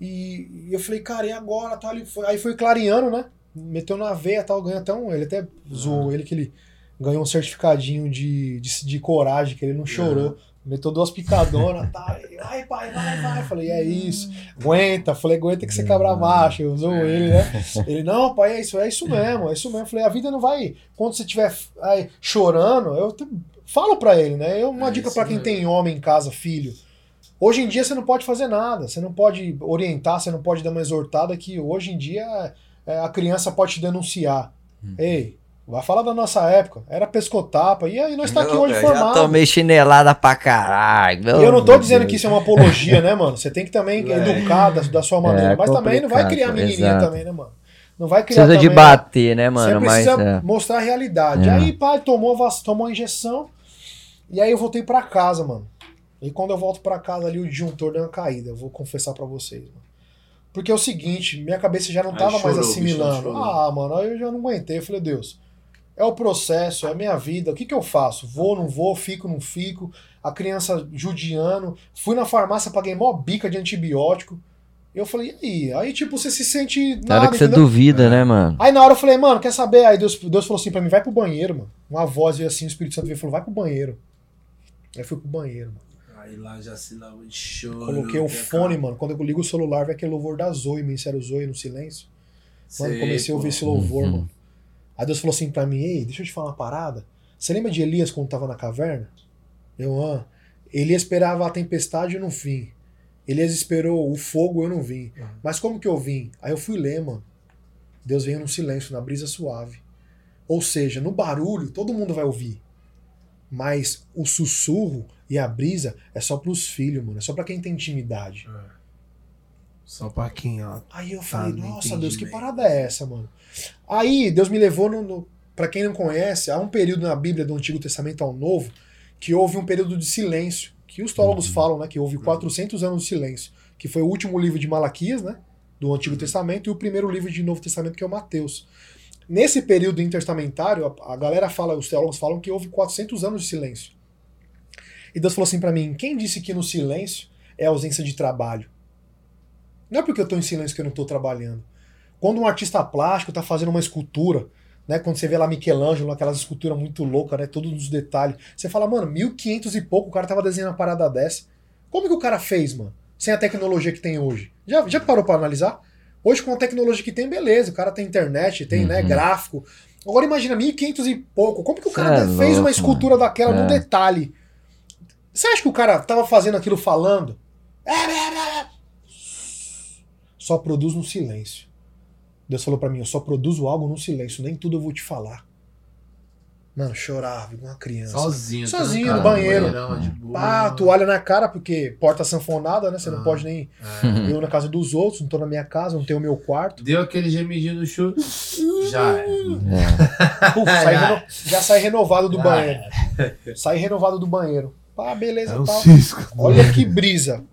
E, e eu falei, cara, e agora? Tal, ele foi, aí foi clareando, né? Meteu na veia tal, ganhou até um. Ele até zoou ele que ele ganhou um certificadinho de, de, de coragem, que ele não chorou. Meteu duas picadonas, tá? Ai, pai, vai, vai. Falei, é isso. Aguenta. Falei, aguenta que você cabra macho. Eu zoou ele, né? Ele, não, pai, é isso, é isso mesmo, é isso mesmo. Falei, a vida não vai. Quando você estiver aí, chorando, eu te- falo pra ele, né? Eu, uma É dica pra quem tem homem em casa, filho. Hoje em dia você não pode fazer nada, você não pode orientar, você não pode dar uma exortada que hoje em dia é, a criança pode te denunciar. Hum. Ei, vai falar da nossa época, era pescotapa, e aí nós tá aqui hoje eu formado. já tomei chinelada pra caralho. E eu não tô dizendo Deus. que isso é uma apologia, né, mano? Você tem que também É. educar da, da sua maneira. É mas também não vai criar menininha exato. também, né, mano? Não vai criar Precisa de também, bater, né, mano? Você Mas precisa é. mostrar a realidade. É. Aí, pai, tomou, tomou a injeção. E aí eu voltei pra casa, mano. E quando eu volto pra casa ali, o disjuntor deu uma caída. Eu vou confessar pra vocês, mano. Porque é o seguinte, minha cabeça já não tava mais chorou, o assimilando. chorou. Ah, mano, aí eu já não aguentei. Eu falei, Deus, é o processo, é a minha vida. O que que eu faço? Vou, não vou, fico, não fico. A criança judiando. Fui na farmácia, paguei mó bica de antibiótico. Eu falei, e aí? Aí, tipo, você se sente Na hora nada, que você entendeu? duvida, né, mano? Aí na hora eu falei, mano, quer saber? Aí Deus, Deus falou assim pra mim, vai pro banheiro, mano. Uma voz veio assim, o Espírito Santo veio e falou, vai pro banheiro. Aí eu fui pro banheiro, mano. Aí lá já se lavou de choro. Coloquei o que fone, acaba- mano. Quando eu ligo o celular, vai aquele louvor da Zoe, Ministério Zoe no silêncio. Mano, Sei, comecei a ouvir pô. esse louvor, Uhum. mano. Aí Deus falou assim pra mim, ei, deixa eu te falar uma parada. Você lembra de Elias quando tava na caverna? Eu, ah. Elias esperava a tempestade e eu não vim. Elias esperou o fogo eu não vim. Uhum. Mas como que eu vim? Aí eu fui ler, mano. Deus veio no silêncio, na brisa suave. Ou seja, no barulho todo mundo vai ouvir. Mas o sussurro e a brisa é só pros filhos, mano. É só pra quem tem intimidade. É. Só pra quem, ó. Aí eu falei, no nossa Deus, que parada é essa, mano? Aí Deus me levou no, no. Pra quem não conhece, há um período na Bíblia do Antigo Testamento ao Novo que houve um período de silêncio. Que os teólogos falam, né? Que houve 400 anos de silêncio. Que foi o último livro de Malaquias, né? Do Antigo Testamento e o primeiro livro de Novo Testamento, que é o Mateus. Nesse período intertestamentário, a, a galera fala, os teólogos falam que houve 400 anos de silêncio. E Deus falou assim pra mim: quem disse que no silêncio é ausência de trabalho? Não é porque eu tô em silêncio que eu não tô trabalhando. Quando um artista plástico tá fazendo uma escultura, né? Quando você vê lá Michelangelo, aquelas esculturas muito loucas, né? Todos os detalhes. Você fala, mano, 1500 e pouco o cara tava desenhando uma parada dessa. Como que o cara fez, mano? Sem a tecnologia que tem hoje. Já, já parou pra analisar? Hoje, com a tecnologia que tem, beleza. O cara tem internet, tem, né, Uhum. gráfico. Agora imagina, 1500 e pouco. Como que o cara é fez louco, uma escultura daquela É. num detalhe? Você acha que o cara tava fazendo aquilo falando? Só produz no silêncio. Deus falou pra mim, eu só produzo algo no silêncio, nem tudo eu vou te falar. Mano, chorava igual uma criança. Sozinho. Sozinho, trancado no banheiro. Pá, toalha na cara, porque porta sanfonada, né? Você não Ah. pode nem É. eu na casa dos outros, não tô na minha casa, não tenho o meu quarto. Deu aquele gemidinho no choro. Já é. Puf, sai Já. reno- já sai renovado do Já banheiro. Sai renovado do banheiro. Pá, beleza, É um tal. cisco. Olha que brisa.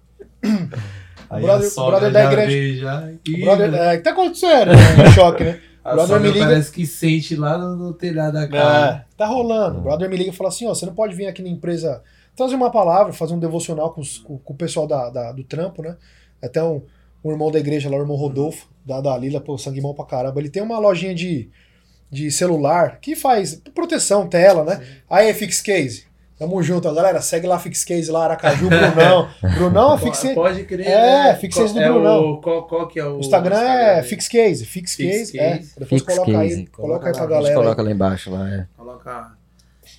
Aí brother- a sogra brother da igreja. veio já. O brother, é, o que tá acontecendo? É, choque, né? a brother me liga- parece que sente lá no, no telhado da casa. É, tá rolando. O brother me liga e fala assim: ó, você não pode vir aqui na empresa trazer uma palavra, fazer um devocional com, os- com- com o pessoal da, da- do trampo, né? Até um, um irmão da igreja lá, o irmão Rodolfo, da Dalila, pô, sangue bom pra caramba. Ele tem uma lojinha de, de celular que faz proteção, tela, né? Aí, Fix Case. Tamo junto, galera. Segue lá Fix Case lá, Aracaju, Brunão. Brunão é Fix Case. Pode crer. É, né? Do é Brunão. O, qual, qual que é o. O Instagram é dele? Fix Case, Fix Fix Case, é. Case. Depois Fix coloca aí, Case. coloca aí pra Coloca lá, A gente galera. aí. coloca lá embaixo lá, é. Coloca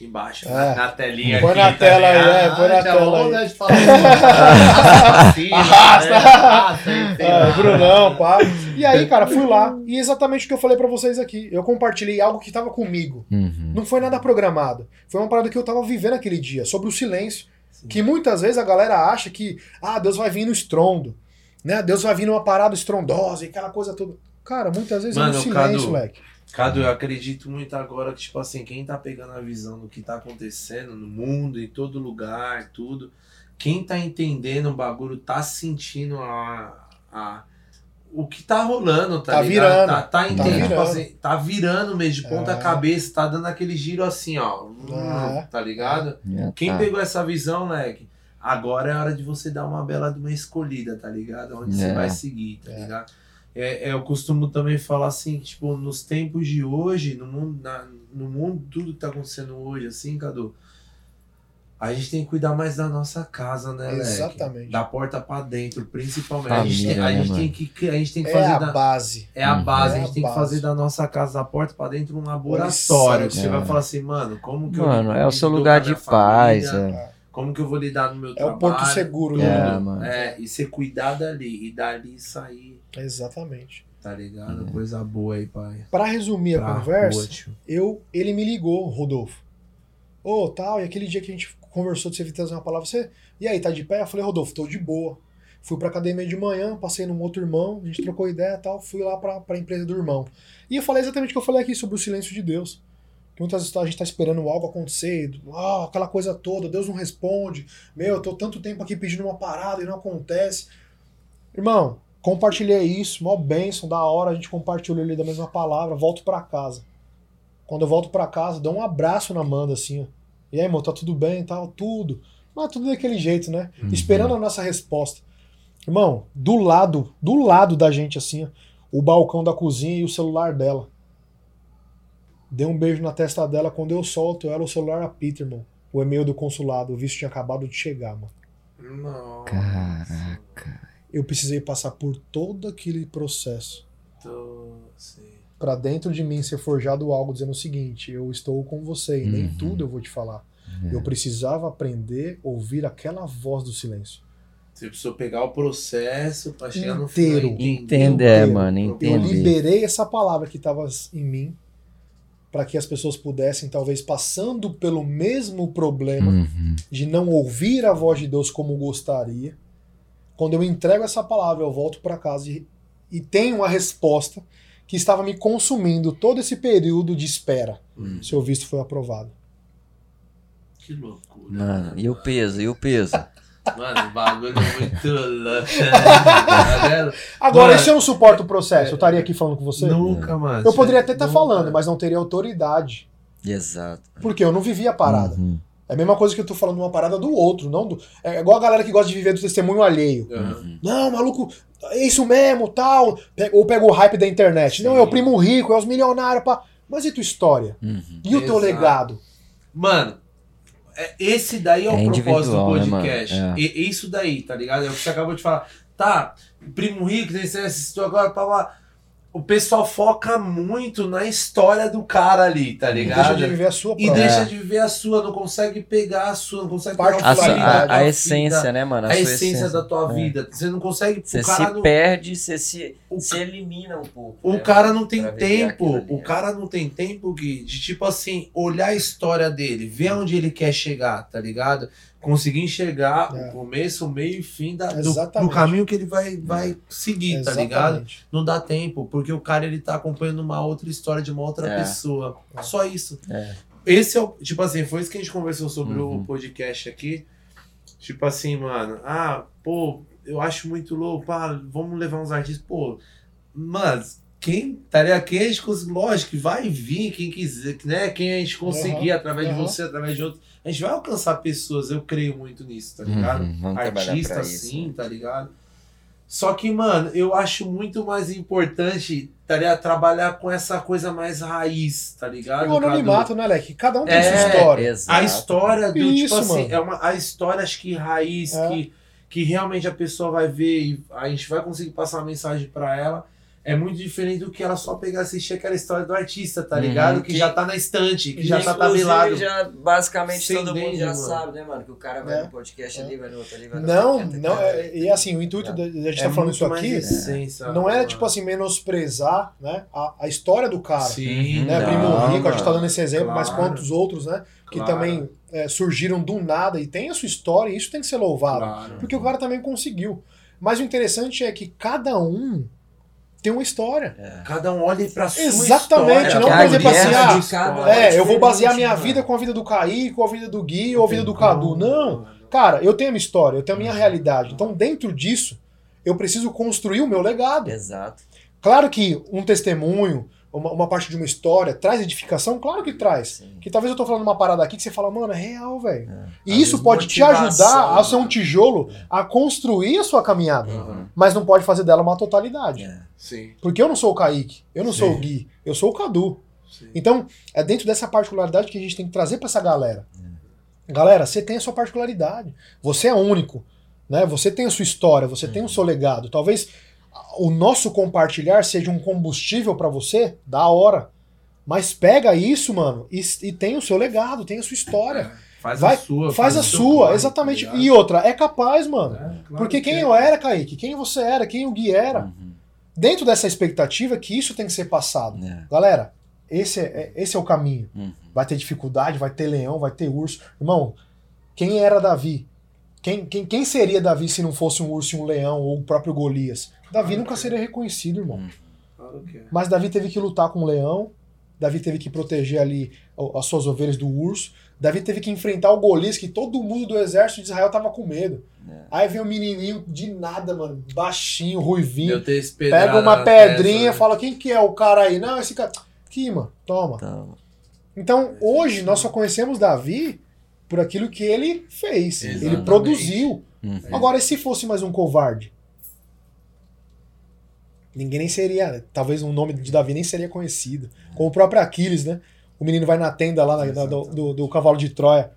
embaixo, É. na, na telinha Põe aqui, na tá tela aí, é, põe na Ah, tela vamos aí. dar de falar. Assim, Arrasta. né? É. Brunão, pá. E aí, cara, fui lá. E exatamente o que eu falei pra vocês aqui. Eu compartilhei algo que tava comigo. Uhum. Não foi nada programado. Foi uma parada que eu tava vivendo aquele dia, sobre o silêncio. Que muitas vezes a galera acha que, ah, Deus vai vir no estrondo, né? Deus vai vir numa parada estrondosa e aquela coisa toda. Cara, muitas vezes Mano, é no silêncio, Cadu, moleque. Cadu, eu acredito muito agora que, tipo assim, quem tá pegando a visão do que tá acontecendo no mundo, em todo lugar, tudo, quem tá entendendo o bagulho, tá sentindo a, a, o que tá rolando, tá, Tá ligado? virando, Tá, tá entendendo, tipo virando. assim, tá virando mesmo de ponta É. cabeça, tá dando aquele giro assim, ó, É. tá ligado? Já Quem tá. pegou essa visão, moleque, agora é hora de você dar uma bela de uma escolhida, tá ligado? Onde você É. vai seguir, tá É. ligado? É, é, eu costumo também falar assim, que, tipo, nos tempos de hoje, no mundo, na- no mundo, tudo que tá acontecendo hoje, assim, Cadu, a gente tem que cuidar mais da nossa casa, né, Leque? Exatamente. Da porta pra dentro, principalmente. a gente, tem, Família, a né, gente mano? tem que, a gente tem que É fazer a da, base. é a Uhum. base, É a a gente tem que base. fazer da nossa casa, da porta pra dentro, um laboratório. Que você É. vai falar assim, mano, como que Mano, eu é o seu lugar a de paz. família? É. Como que eu vou lidar no meu É trabalho? o porto seguro, né? É, mano. É, e ser cuidado ali, e dali sair, Exatamente. tá ligado? Coisa boa aí, pai. Pra resumir Pra a conversa, eu, ele me ligou, Rodolfo. Ô, tal, e aquele dia que a gente conversou de você vir trazer uma palavra, você. E aí, tá de pé? Eu falei, Rodolfo, tô de boa. Fui pra academia de manhã, passei num outro irmão, a gente trocou ideia e tal, fui lá pra, pra empresa do irmão. E eu falei exatamente o que eu falei aqui sobre o silêncio de Deus. Que muitas vezes a gente tá esperando algo acontecer, ah, aquela coisa toda, Deus não responde. Meu, eu tô tanto tempo aqui pedindo uma parada e não acontece. Irmão, compartilhei isso, mó bênção, da hora, a gente compartilhou ali da mesma palavra, volto pra casa. Quando eu volto pra casa, dou um abraço na Amanda, assim, ó. E aí, irmão, tá tudo bem e tal? Tudo. Mas tudo daquele jeito, né? Uhum. Esperando a nossa resposta. Irmão, do lado, do lado da gente, assim, ó, o balcão da cozinha e o celular dela. Dei um beijo na testa dela, quando eu solto ela, o celular apita, irmão. O e-mail do consulado, o visto tinha acabado de chegar, mano. Nossa. Caraca. Eu precisei passar por todo aquele processo. Tô... Pra dentro de mim ser forjado algo dizendo o seguinte: eu estou com você e nem Uhum. tudo eu vou te falar. Eu precisava aprender a ouvir aquela voz do silêncio. Você precisou pegar o processo pra chegar no Inteiro. final. e Entender, inteiro. mano, Eu entender. liberei essa palavra que estava em mim para que as pessoas pudessem, talvez passando pelo mesmo problema Uhum. de não ouvir a voz de Deus como gostaria. Quando eu entrego essa palavra, eu volto para casa e, e tenho a resposta que estava me consumindo todo esse período de espera. Hum, Seu visto foi aprovado. Que loucura. Mano, e o peso, e o peso? Mano, o bagulho é muito louco. Tá? Agora, Mano, e se eu não suporto o processo? Eu estaria aqui falando com você? Nunca, mano. Eu poderia até estar Nunca. falando, mas não teria autoridade. Exato. Porque eu não vivi a parada. Uhum. É a mesma coisa que eu tô falando uma parada do outro, não do. É igual a galera que gosta de viver do testemunho alheio. Uhum. Não, maluco, é isso mesmo, tal. Ou pega o hype da internet. Não, Sim. é o primo rico, é os milionários, pá. Mas e tua história? Uhum. E o teu legado? Mano, é- esse daí é o É propósito do né, podcast. É. E- isso daí, tá ligado? É o que você acabou de falar. Tá, primo rico, você assistiu agora, pá, pá. O pessoal foca muito na história do cara ali, tá E ligado? deixa de viver a sua E própria. deixa É. de viver a sua, não consegue pegar a sua, não consegue Parte pegar A, sua- a- a tua essência, vida, né, mano? A, sua essência da tua É. vida. Você não consegue. Você se não, perde, você se, O se elimina um pouco. O né, cara não tem tempo, o né? cara não tem tempo, Gui, de tipo assim, olhar a história dele, ver onde ele quer chegar, tá ligado? Conseguir enxergar É. o começo, o meio e fim da, do, do caminho que ele vai, vai seguir, tá ligado? Não dá tempo, porque o cara ele tá acompanhando uma outra história de uma outra É. pessoa. Só isso. É. Esse é o, tipo assim, foi isso que a gente conversou sobre Uhum. o podcast aqui. Tipo assim, mano, ah, pô, eu acho muito louco, pá, vamos levar uns artistas, pô, mas quem, ligado? Quem a gente conseguir, lógico que vai vir, quem quiser, né? Quem a gente conseguir, Uhum, através de uhum. você, através de outros, a gente vai alcançar pessoas, eu creio muito nisso, tá ligado? Uhum, vamos trabalhar Artista sim, tá ligado? Só que, mano, eu acho muito mais importante, tá ligado? Trabalhar com essa coisa mais raiz, tá ligado? E o anonimato, né, Leque? Cada um tem É, sua história. Exato. A história do, Isso, tipo assim, mano. é uma, a história, acho que raiz, É. que, que realmente a pessoa vai ver e a gente vai conseguir passar uma mensagem pra ela. É muito diferente do que ela só pegar e assistir aquela história do artista, tá ligado? Uhum, que, que- já tá na estante, que já tá tabelado. já, basicamente Sem todo mundo dente, já mano. sabe, né, mano? Que o cara vai É. no podcast ali, vai no outro ali, vai no Não, outro. não, é- e assim, o intuito da da gente É tá falando isso aqui essência, não era mano. tipo assim, menosprezar né, a, a história do cara. Sim, né? Não, Primo Rico, a gente tá dando esse exemplo, mas Claro. quantos outros, né? Que Claro. também é, surgiram do nada e tem a sua história e isso tem que ser louvado. Claro. Porque o cara também conseguiu. Mas o interessante é que cada um tem uma história. Cada um olha pra sua Exatamente, história. não, por exemplo, assim, ah, É, eu vou basear minha vida com a vida do Kaique, com a vida do Gui ou a vida do Cadu. como, Não. Cara, eu tenho a minha história, eu tenho a minha realidade. Então, dentro disso, eu preciso construir o meu legado. Exato. Claro que um testemunho, uma, uma parte de uma história, traz edificação? Claro que traz. Sim. Que talvez eu tô falando uma parada aqui que você fala, mano, é real, velho. É. E Às isso pode te ajudar a ser um tijolo a construir a sua caminhada. Uhum. Mas não pode fazer dela uma totalidade. É. Sim, Porque eu não sou o Kaique, eu não sou Sim. o Gui, eu sou o Cadu. sim. Então, é dentro dessa particularidade que a gente tem que trazer pra essa galera. Galera, você tem a sua particularidade. Você é único. Né? Você tem a sua história, você tem o seu legado. Talvez o nosso compartilhar seja um combustível pra você, da hora. Mas pega isso, mano, e, e tem o seu legado, tem a sua história. Faz Vai, a sua. Faz a o seu sua, corre, exatamente. tá e outra, é capaz, mano. É, claro Porque que quem é. eu era, Kaique, quem você era, quem o Gui era, Uhum. Dentro dessa expectativa que isso tem que ser passado. É. Galera, esse é, é- esse é o caminho. Uhum. Vai ter dificuldade, vai ter leão, vai ter urso. Irmão, quem era Davi? Quem, quem, quem seria Davi se não fosse um urso e um leão ou o próprio Golias? Davi nunca seria reconhecido, irmão. Claro que é. Mas Davi teve que lutar com o leão, Davi teve que proteger ali as suas ovelhas do urso, Davi teve que enfrentar o Golias, que todo mundo do exército de Israel tava com medo. É. Aí vem um menininho de nada, mano, baixinho, ruivinho, pega uma pedrinha, testa, né? fala, quem que é o cara aí? Não, esse cara... Aqui, mano, toma. Então, Então, hoje, nós só conhecemos Davi por aquilo que ele fez. Ele Exatamente. produziu. uhum. Agora, e se fosse mais um covarde? Ninguém nem seria. Talvez o nome de Davi nem seria conhecido. Como o próprio Aquiles, né? O menino vai na tenda lá na- na- do, do- do cavalo de Troia.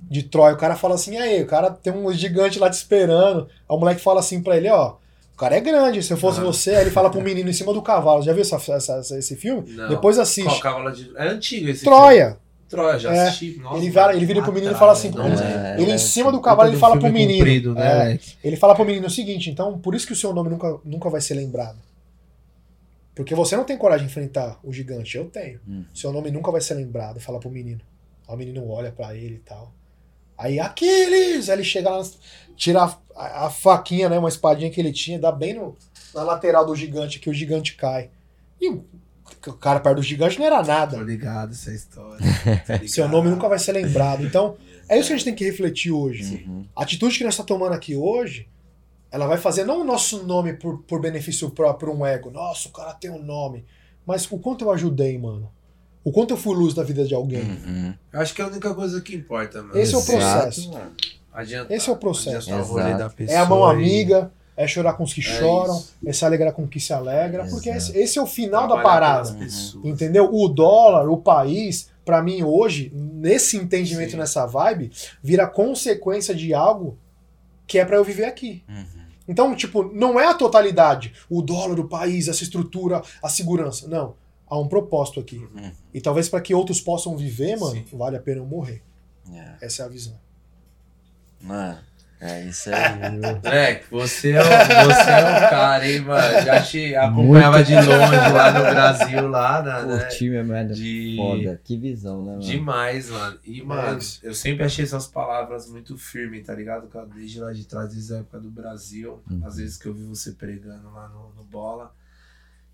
De Troia, o cara fala assim: aí, o cara tem um gigante lá te esperando. Aí o moleque fala assim pra ele: ó, o cara é grande, se eu fosse Ah. você. Aí ele fala pro menino em cima do cavalo. Já viu essa- essa- esse filme? Não. Depois Qual assiste. cavalo de... É antigo esse filme. Troia. Troia, já É. assisti. Nossa, Ele vira- ele vira pro menino e fala assim, não, ele- né? Ele é, em cima do cavalo ele fala pro menino. comprido, né, É. Ele fala pro menino o seguinte, então por isso que o seu nome nunca, nunca vai ser lembrado. Porque você não tem coragem de enfrentar o gigante, eu tenho. Hum. Seu nome nunca vai ser lembrado, fala pro menino. Aí o menino olha pra ele e tal. Aí, Aquiles! Aí ele chega lá, tira a, a- a faquinha, né, uma espadinha que ele tinha, dá bem no, na lateral do gigante, que o gigante cai. E o, cara perto do gigante não era Tô nada. ligado essa história. Tô ligado. Seu nome nunca vai ser lembrado. Então, é isso que a gente tem que refletir hoje. Uhum. A atitude que nós estamos tomando aqui hoje, ela vai fazer não o nosso nome por, por benefício próprio, por um ego. Nossa, o cara tem um nome. Mas o quanto eu ajudei, mano. O quanto eu fui luz na vida de alguém. Uhum. Eu acho que é a única coisa que importa, mano. Esse é o Exato, processo. Adiantar, Esse é o processo. Exato. da É a mão e- amiga, é chorar com os que É choram, isso. é se alegrar com os que se alegra. Porque Exato. esse, esse é o final da trabalhar parada. pelas pessoas. Entendeu? O dólar, o país, pra mim hoje, nesse entendimento, Sim. nessa vibe, vira consequência de algo que é pra eu viver aqui. Uhum. Então, tipo, não é a totalidade, o dólar, o país, essa estrutura, a segurança. Não. Há um propósito aqui. Uhum. E talvez para que outros possam viver, mano, Sim. vale a pena eu morrer. É. Essa é a visão. Mano, é isso aí. Moleque, você é, o, você é o cara, hein, mano? Já te acompanhava de longe lá no Brasil, lá, na, né? Curti mesmo, é De... foda. Que visão, né, mano? Demais, mano. E, mano, isso. eu sempre achei essas palavras muito firmes, tá ligado? Desde lá de trás, desde a época do Brasil. Uhum. Às vezes que eu vi você pregando lá no, no Bola.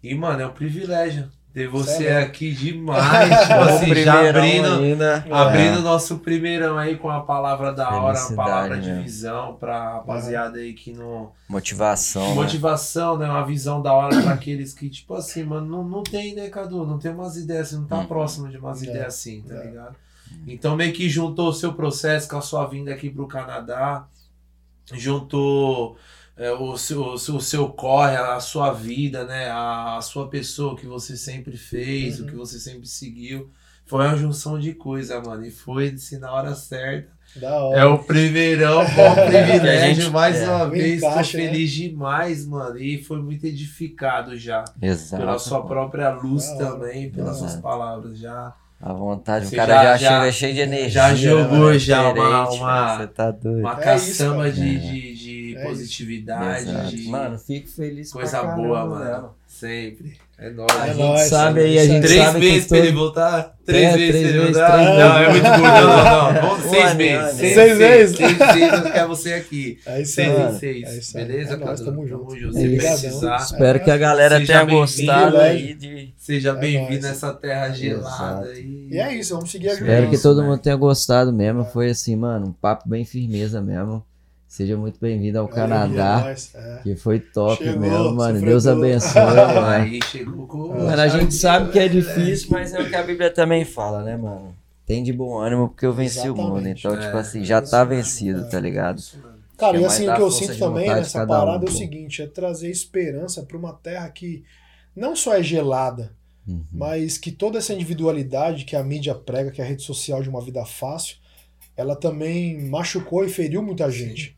E, mano, é um privilégio ter você Sério? aqui demais. tipo assim, já abrindo, ainda. abrindo É. o nosso primeirão aí com a palavra da hora, uma Felicidade palavra de mesmo. visão pra rapaziada aí que não. Motivação. né? Motivação, né? Uma visão da hora pra aqueles que, tipo assim, mano, não, não tem, né, Cadu? Não tem umas ideias, você não tá Uhum. próximo de umas É, ideias assim, tá é. ligado? Então meio que juntou o seu processo com a sua vinda aqui pro Canadá, juntou é, o, seu, o, seu, o seu corre, a sua vida, né? A, a sua pessoa que você sempre fez, Uhum. o que você sempre seguiu. Foi uma junção de coisa, mano. E foi assim, na hora certa. Da hora. É o primeirão, bom privilégio. gente- mais é. uma vez, tô Encaixa, né? feliz demais, mano. E foi muito edificado já. Exato. Pela sua mano. própria luz Da hora, também, pelas da suas palavras já. À vontade, Você o cara já- já, já- chega cheio de energia. já jogou né? já uma- Diferente, uma- tá doido. Uma É caçamba isso, de, de, É. positividade, Exato. de Mano, fico feliz pra coisa caramba, boa, mano. Sempre. É A nóis. É gente nóis, sabe é aí, a gente Três sabe vezes que pra ele voltar. Três É, vezes três pra ele vezes, voltar. três Não, é vezes. muito gordo. Não, não. Vamos Um seis meses. Seis, Seis seis vezes. Seis vezes eu quero você aqui. É isso Seis aí. em É seis. isso aí. Beleza, É Cadu? tamo junto. junto. É Se precisar, Espero que a galera Seja tenha gostado né? aí de... seja É bem-vindo nessa terra gelada. E... E é isso, vamos seguir a Espero que todo velho. mundo tenha gostado mesmo. Foi assim, mano, um papo bem firmeza mesmo. Seja muito bem-vindo ao Aí, Canadá, é é. que foi top Chegou, mesmo, mano. Deus abençoe, mano. Aí chegou com. Mano, a gente sabe que é difícil, mas é o que a Bíblia também fala, né, mano? Tem de bom ânimo porque eu venci o mundo. Exatamente. Então, tipo É, assim, já tá vencido, é. tá ligado? Cara, é e assim, o que eu sinto também nessa cada um, parada é o seguinte, é trazer esperança pra uma terra que não só é gelada, Uhum. mas que toda essa individualidade que a mídia prega, que é a rede social de uma vida fácil, ela também machucou e feriu muita gente.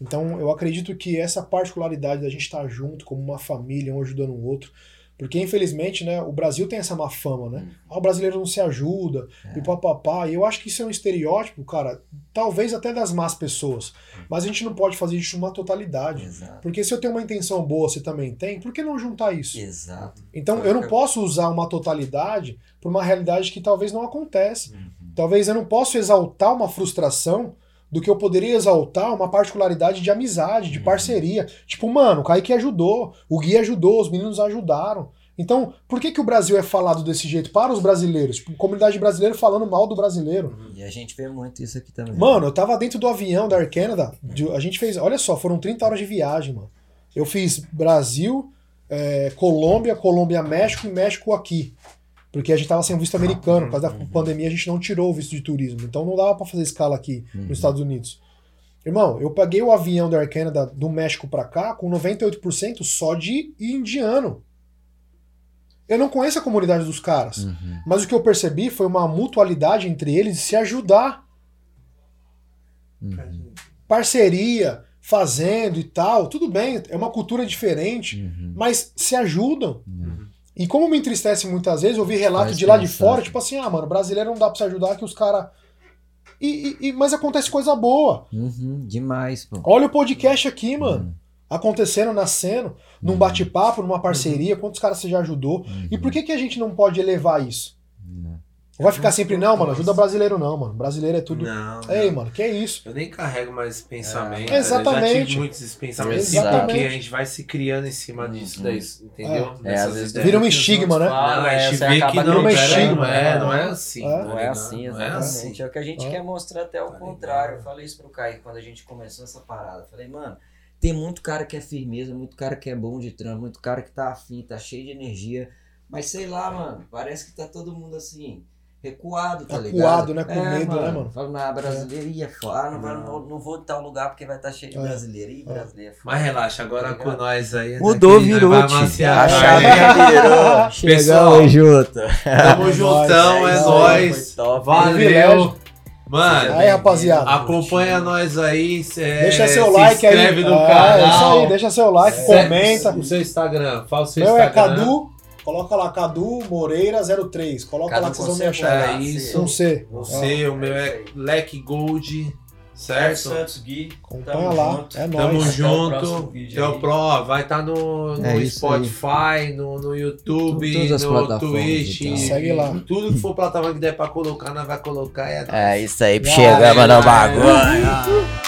Então, eu acredito que essa particularidade da gente estar junto como uma família, um ajudando o outro, porque infelizmente, né, o Brasil tem essa má fama, né? Ah, o brasileiro não se ajuda, e papapá. E eu acho que isso é um estereótipo, cara, talvez até das más pessoas. Mas a gente não pode fazer isso uma totalidade. Exato. Porque se eu tenho uma intenção boa, você também tem, por que não juntar isso? Exato. Então eu não posso usar uma totalidade para uma realidade que talvez não acontece. Uhum. Talvez eu não possa exaltar uma frustração do que eu poderia exaltar uma particularidade de amizade, de Uhum. parceria. Tipo, mano, o Kaique ajudou, o Gui ajudou, os meninos ajudaram. Então, por que, que o Brasil é falado desse jeito para os brasileiros? Tipo, comunidade brasileira falando mal do brasileiro. E a gente vê muito isso aqui também. Mano, eu tava dentro do avião da Air Canada. a gente fez. Olha só, foram 30 horas de viagem, mano. Eu fiz Brasil, é, Colômbia, Colômbia, México e México aqui. Porque a gente tava sem visto americano. Por causa da pandemia, a gente não tirou o visto de turismo. Então não dava pra fazer escala aqui Uhum. nos Estados Unidos. Irmão, eu paguei o avião da Air Canada do México pra cá com 98% só de indiano. Eu não conheço a comunidade dos caras. Uhum. Mas o que eu percebi foi uma mutualidade entre eles de se ajudar Uhum. parceria, fazendo e tal, tudo bem, é uma cultura diferente, Uhum. mas se ajudam. Uhum. E como me entristece muitas vezes, eu vi relatos de lá de fora, tipo assim, ah, mano, brasileiro não dá pra se ajudar que os caras. E, e- e- mas acontece coisa boa. Uhum. Demais, pô. Olha o podcast aqui, mano. Uhum. Acontecendo, nascendo, num bate-papo, numa parceria, quantos caras você já ajudou. E por que, que a gente não pode elevar isso? Uhum. Vai ficar sempre, não, mano, ajuda brasileiro não, mano. Brasileiro é tudo. Não. Ei, não. mano, que isso? Eu nem carrego mais esse pensamento. É. Exatamente. Eu já tive muitos pensamentos, Exatamente. porque a gente vai se criando em cima disso, Uhum. daí, entendeu? É, Nessas às vezes. Vira um estigma, né? falam, Não, a é, gente você vê acaba que não, pera, estigma. não é, não é assim. É. Não é ligado? assim, Não é exatamente. assim. É o que a gente É. quer mostrar até o Tá contrário. Eu falei isso pro Caio quando a gente começou essa parada. Eu falei, mano, tem muito cara que é firmeza, muito cara que é bom de trampo, muito cara que tá afim, tá cheio de energia. Mas sei lá, mano, parece que tá todo mundo assim, recuado, tá ligado? Acuado, né? Com medo, né, mano? Fala, ah, brasileiro ia fora. Ah, não, não, não vou em tal lugar porque vai estar cheio de É. brasileiro. Ih, brasileiro é. Mas relaxa, agora Tá com nós aí. é Mudou, daqui, virou, A né? chave virou. Pessoal, junto. Tamo juntão, é nóis. Valeu. Mano, Aí, rapaziada. acompanha nós aí. cê- Deixa seu se like aí. inscreve no É, canal. isso aí, deixa seu like, Se- comenta. O seu Instagram, fala o seu Meu é Instagram. Cadu, coloca lá Cadu Moreira 03. Coloca Cadu lá que vocês vão me C, achar. É isso. Com C. O seu, o meu é Leque Gold, certo? Santos Gui. Acompanha lá. É Tamo nóis. Até o próximo junto. vídeo Até o aí. Pro, vai estar no, no É. Spotify, no, no YouTube, no Twitch. então. Segue lá. Tudo que for plataforma que der pra colocar, nós vai colocar. É, É isso aí, chegamos no bagulho.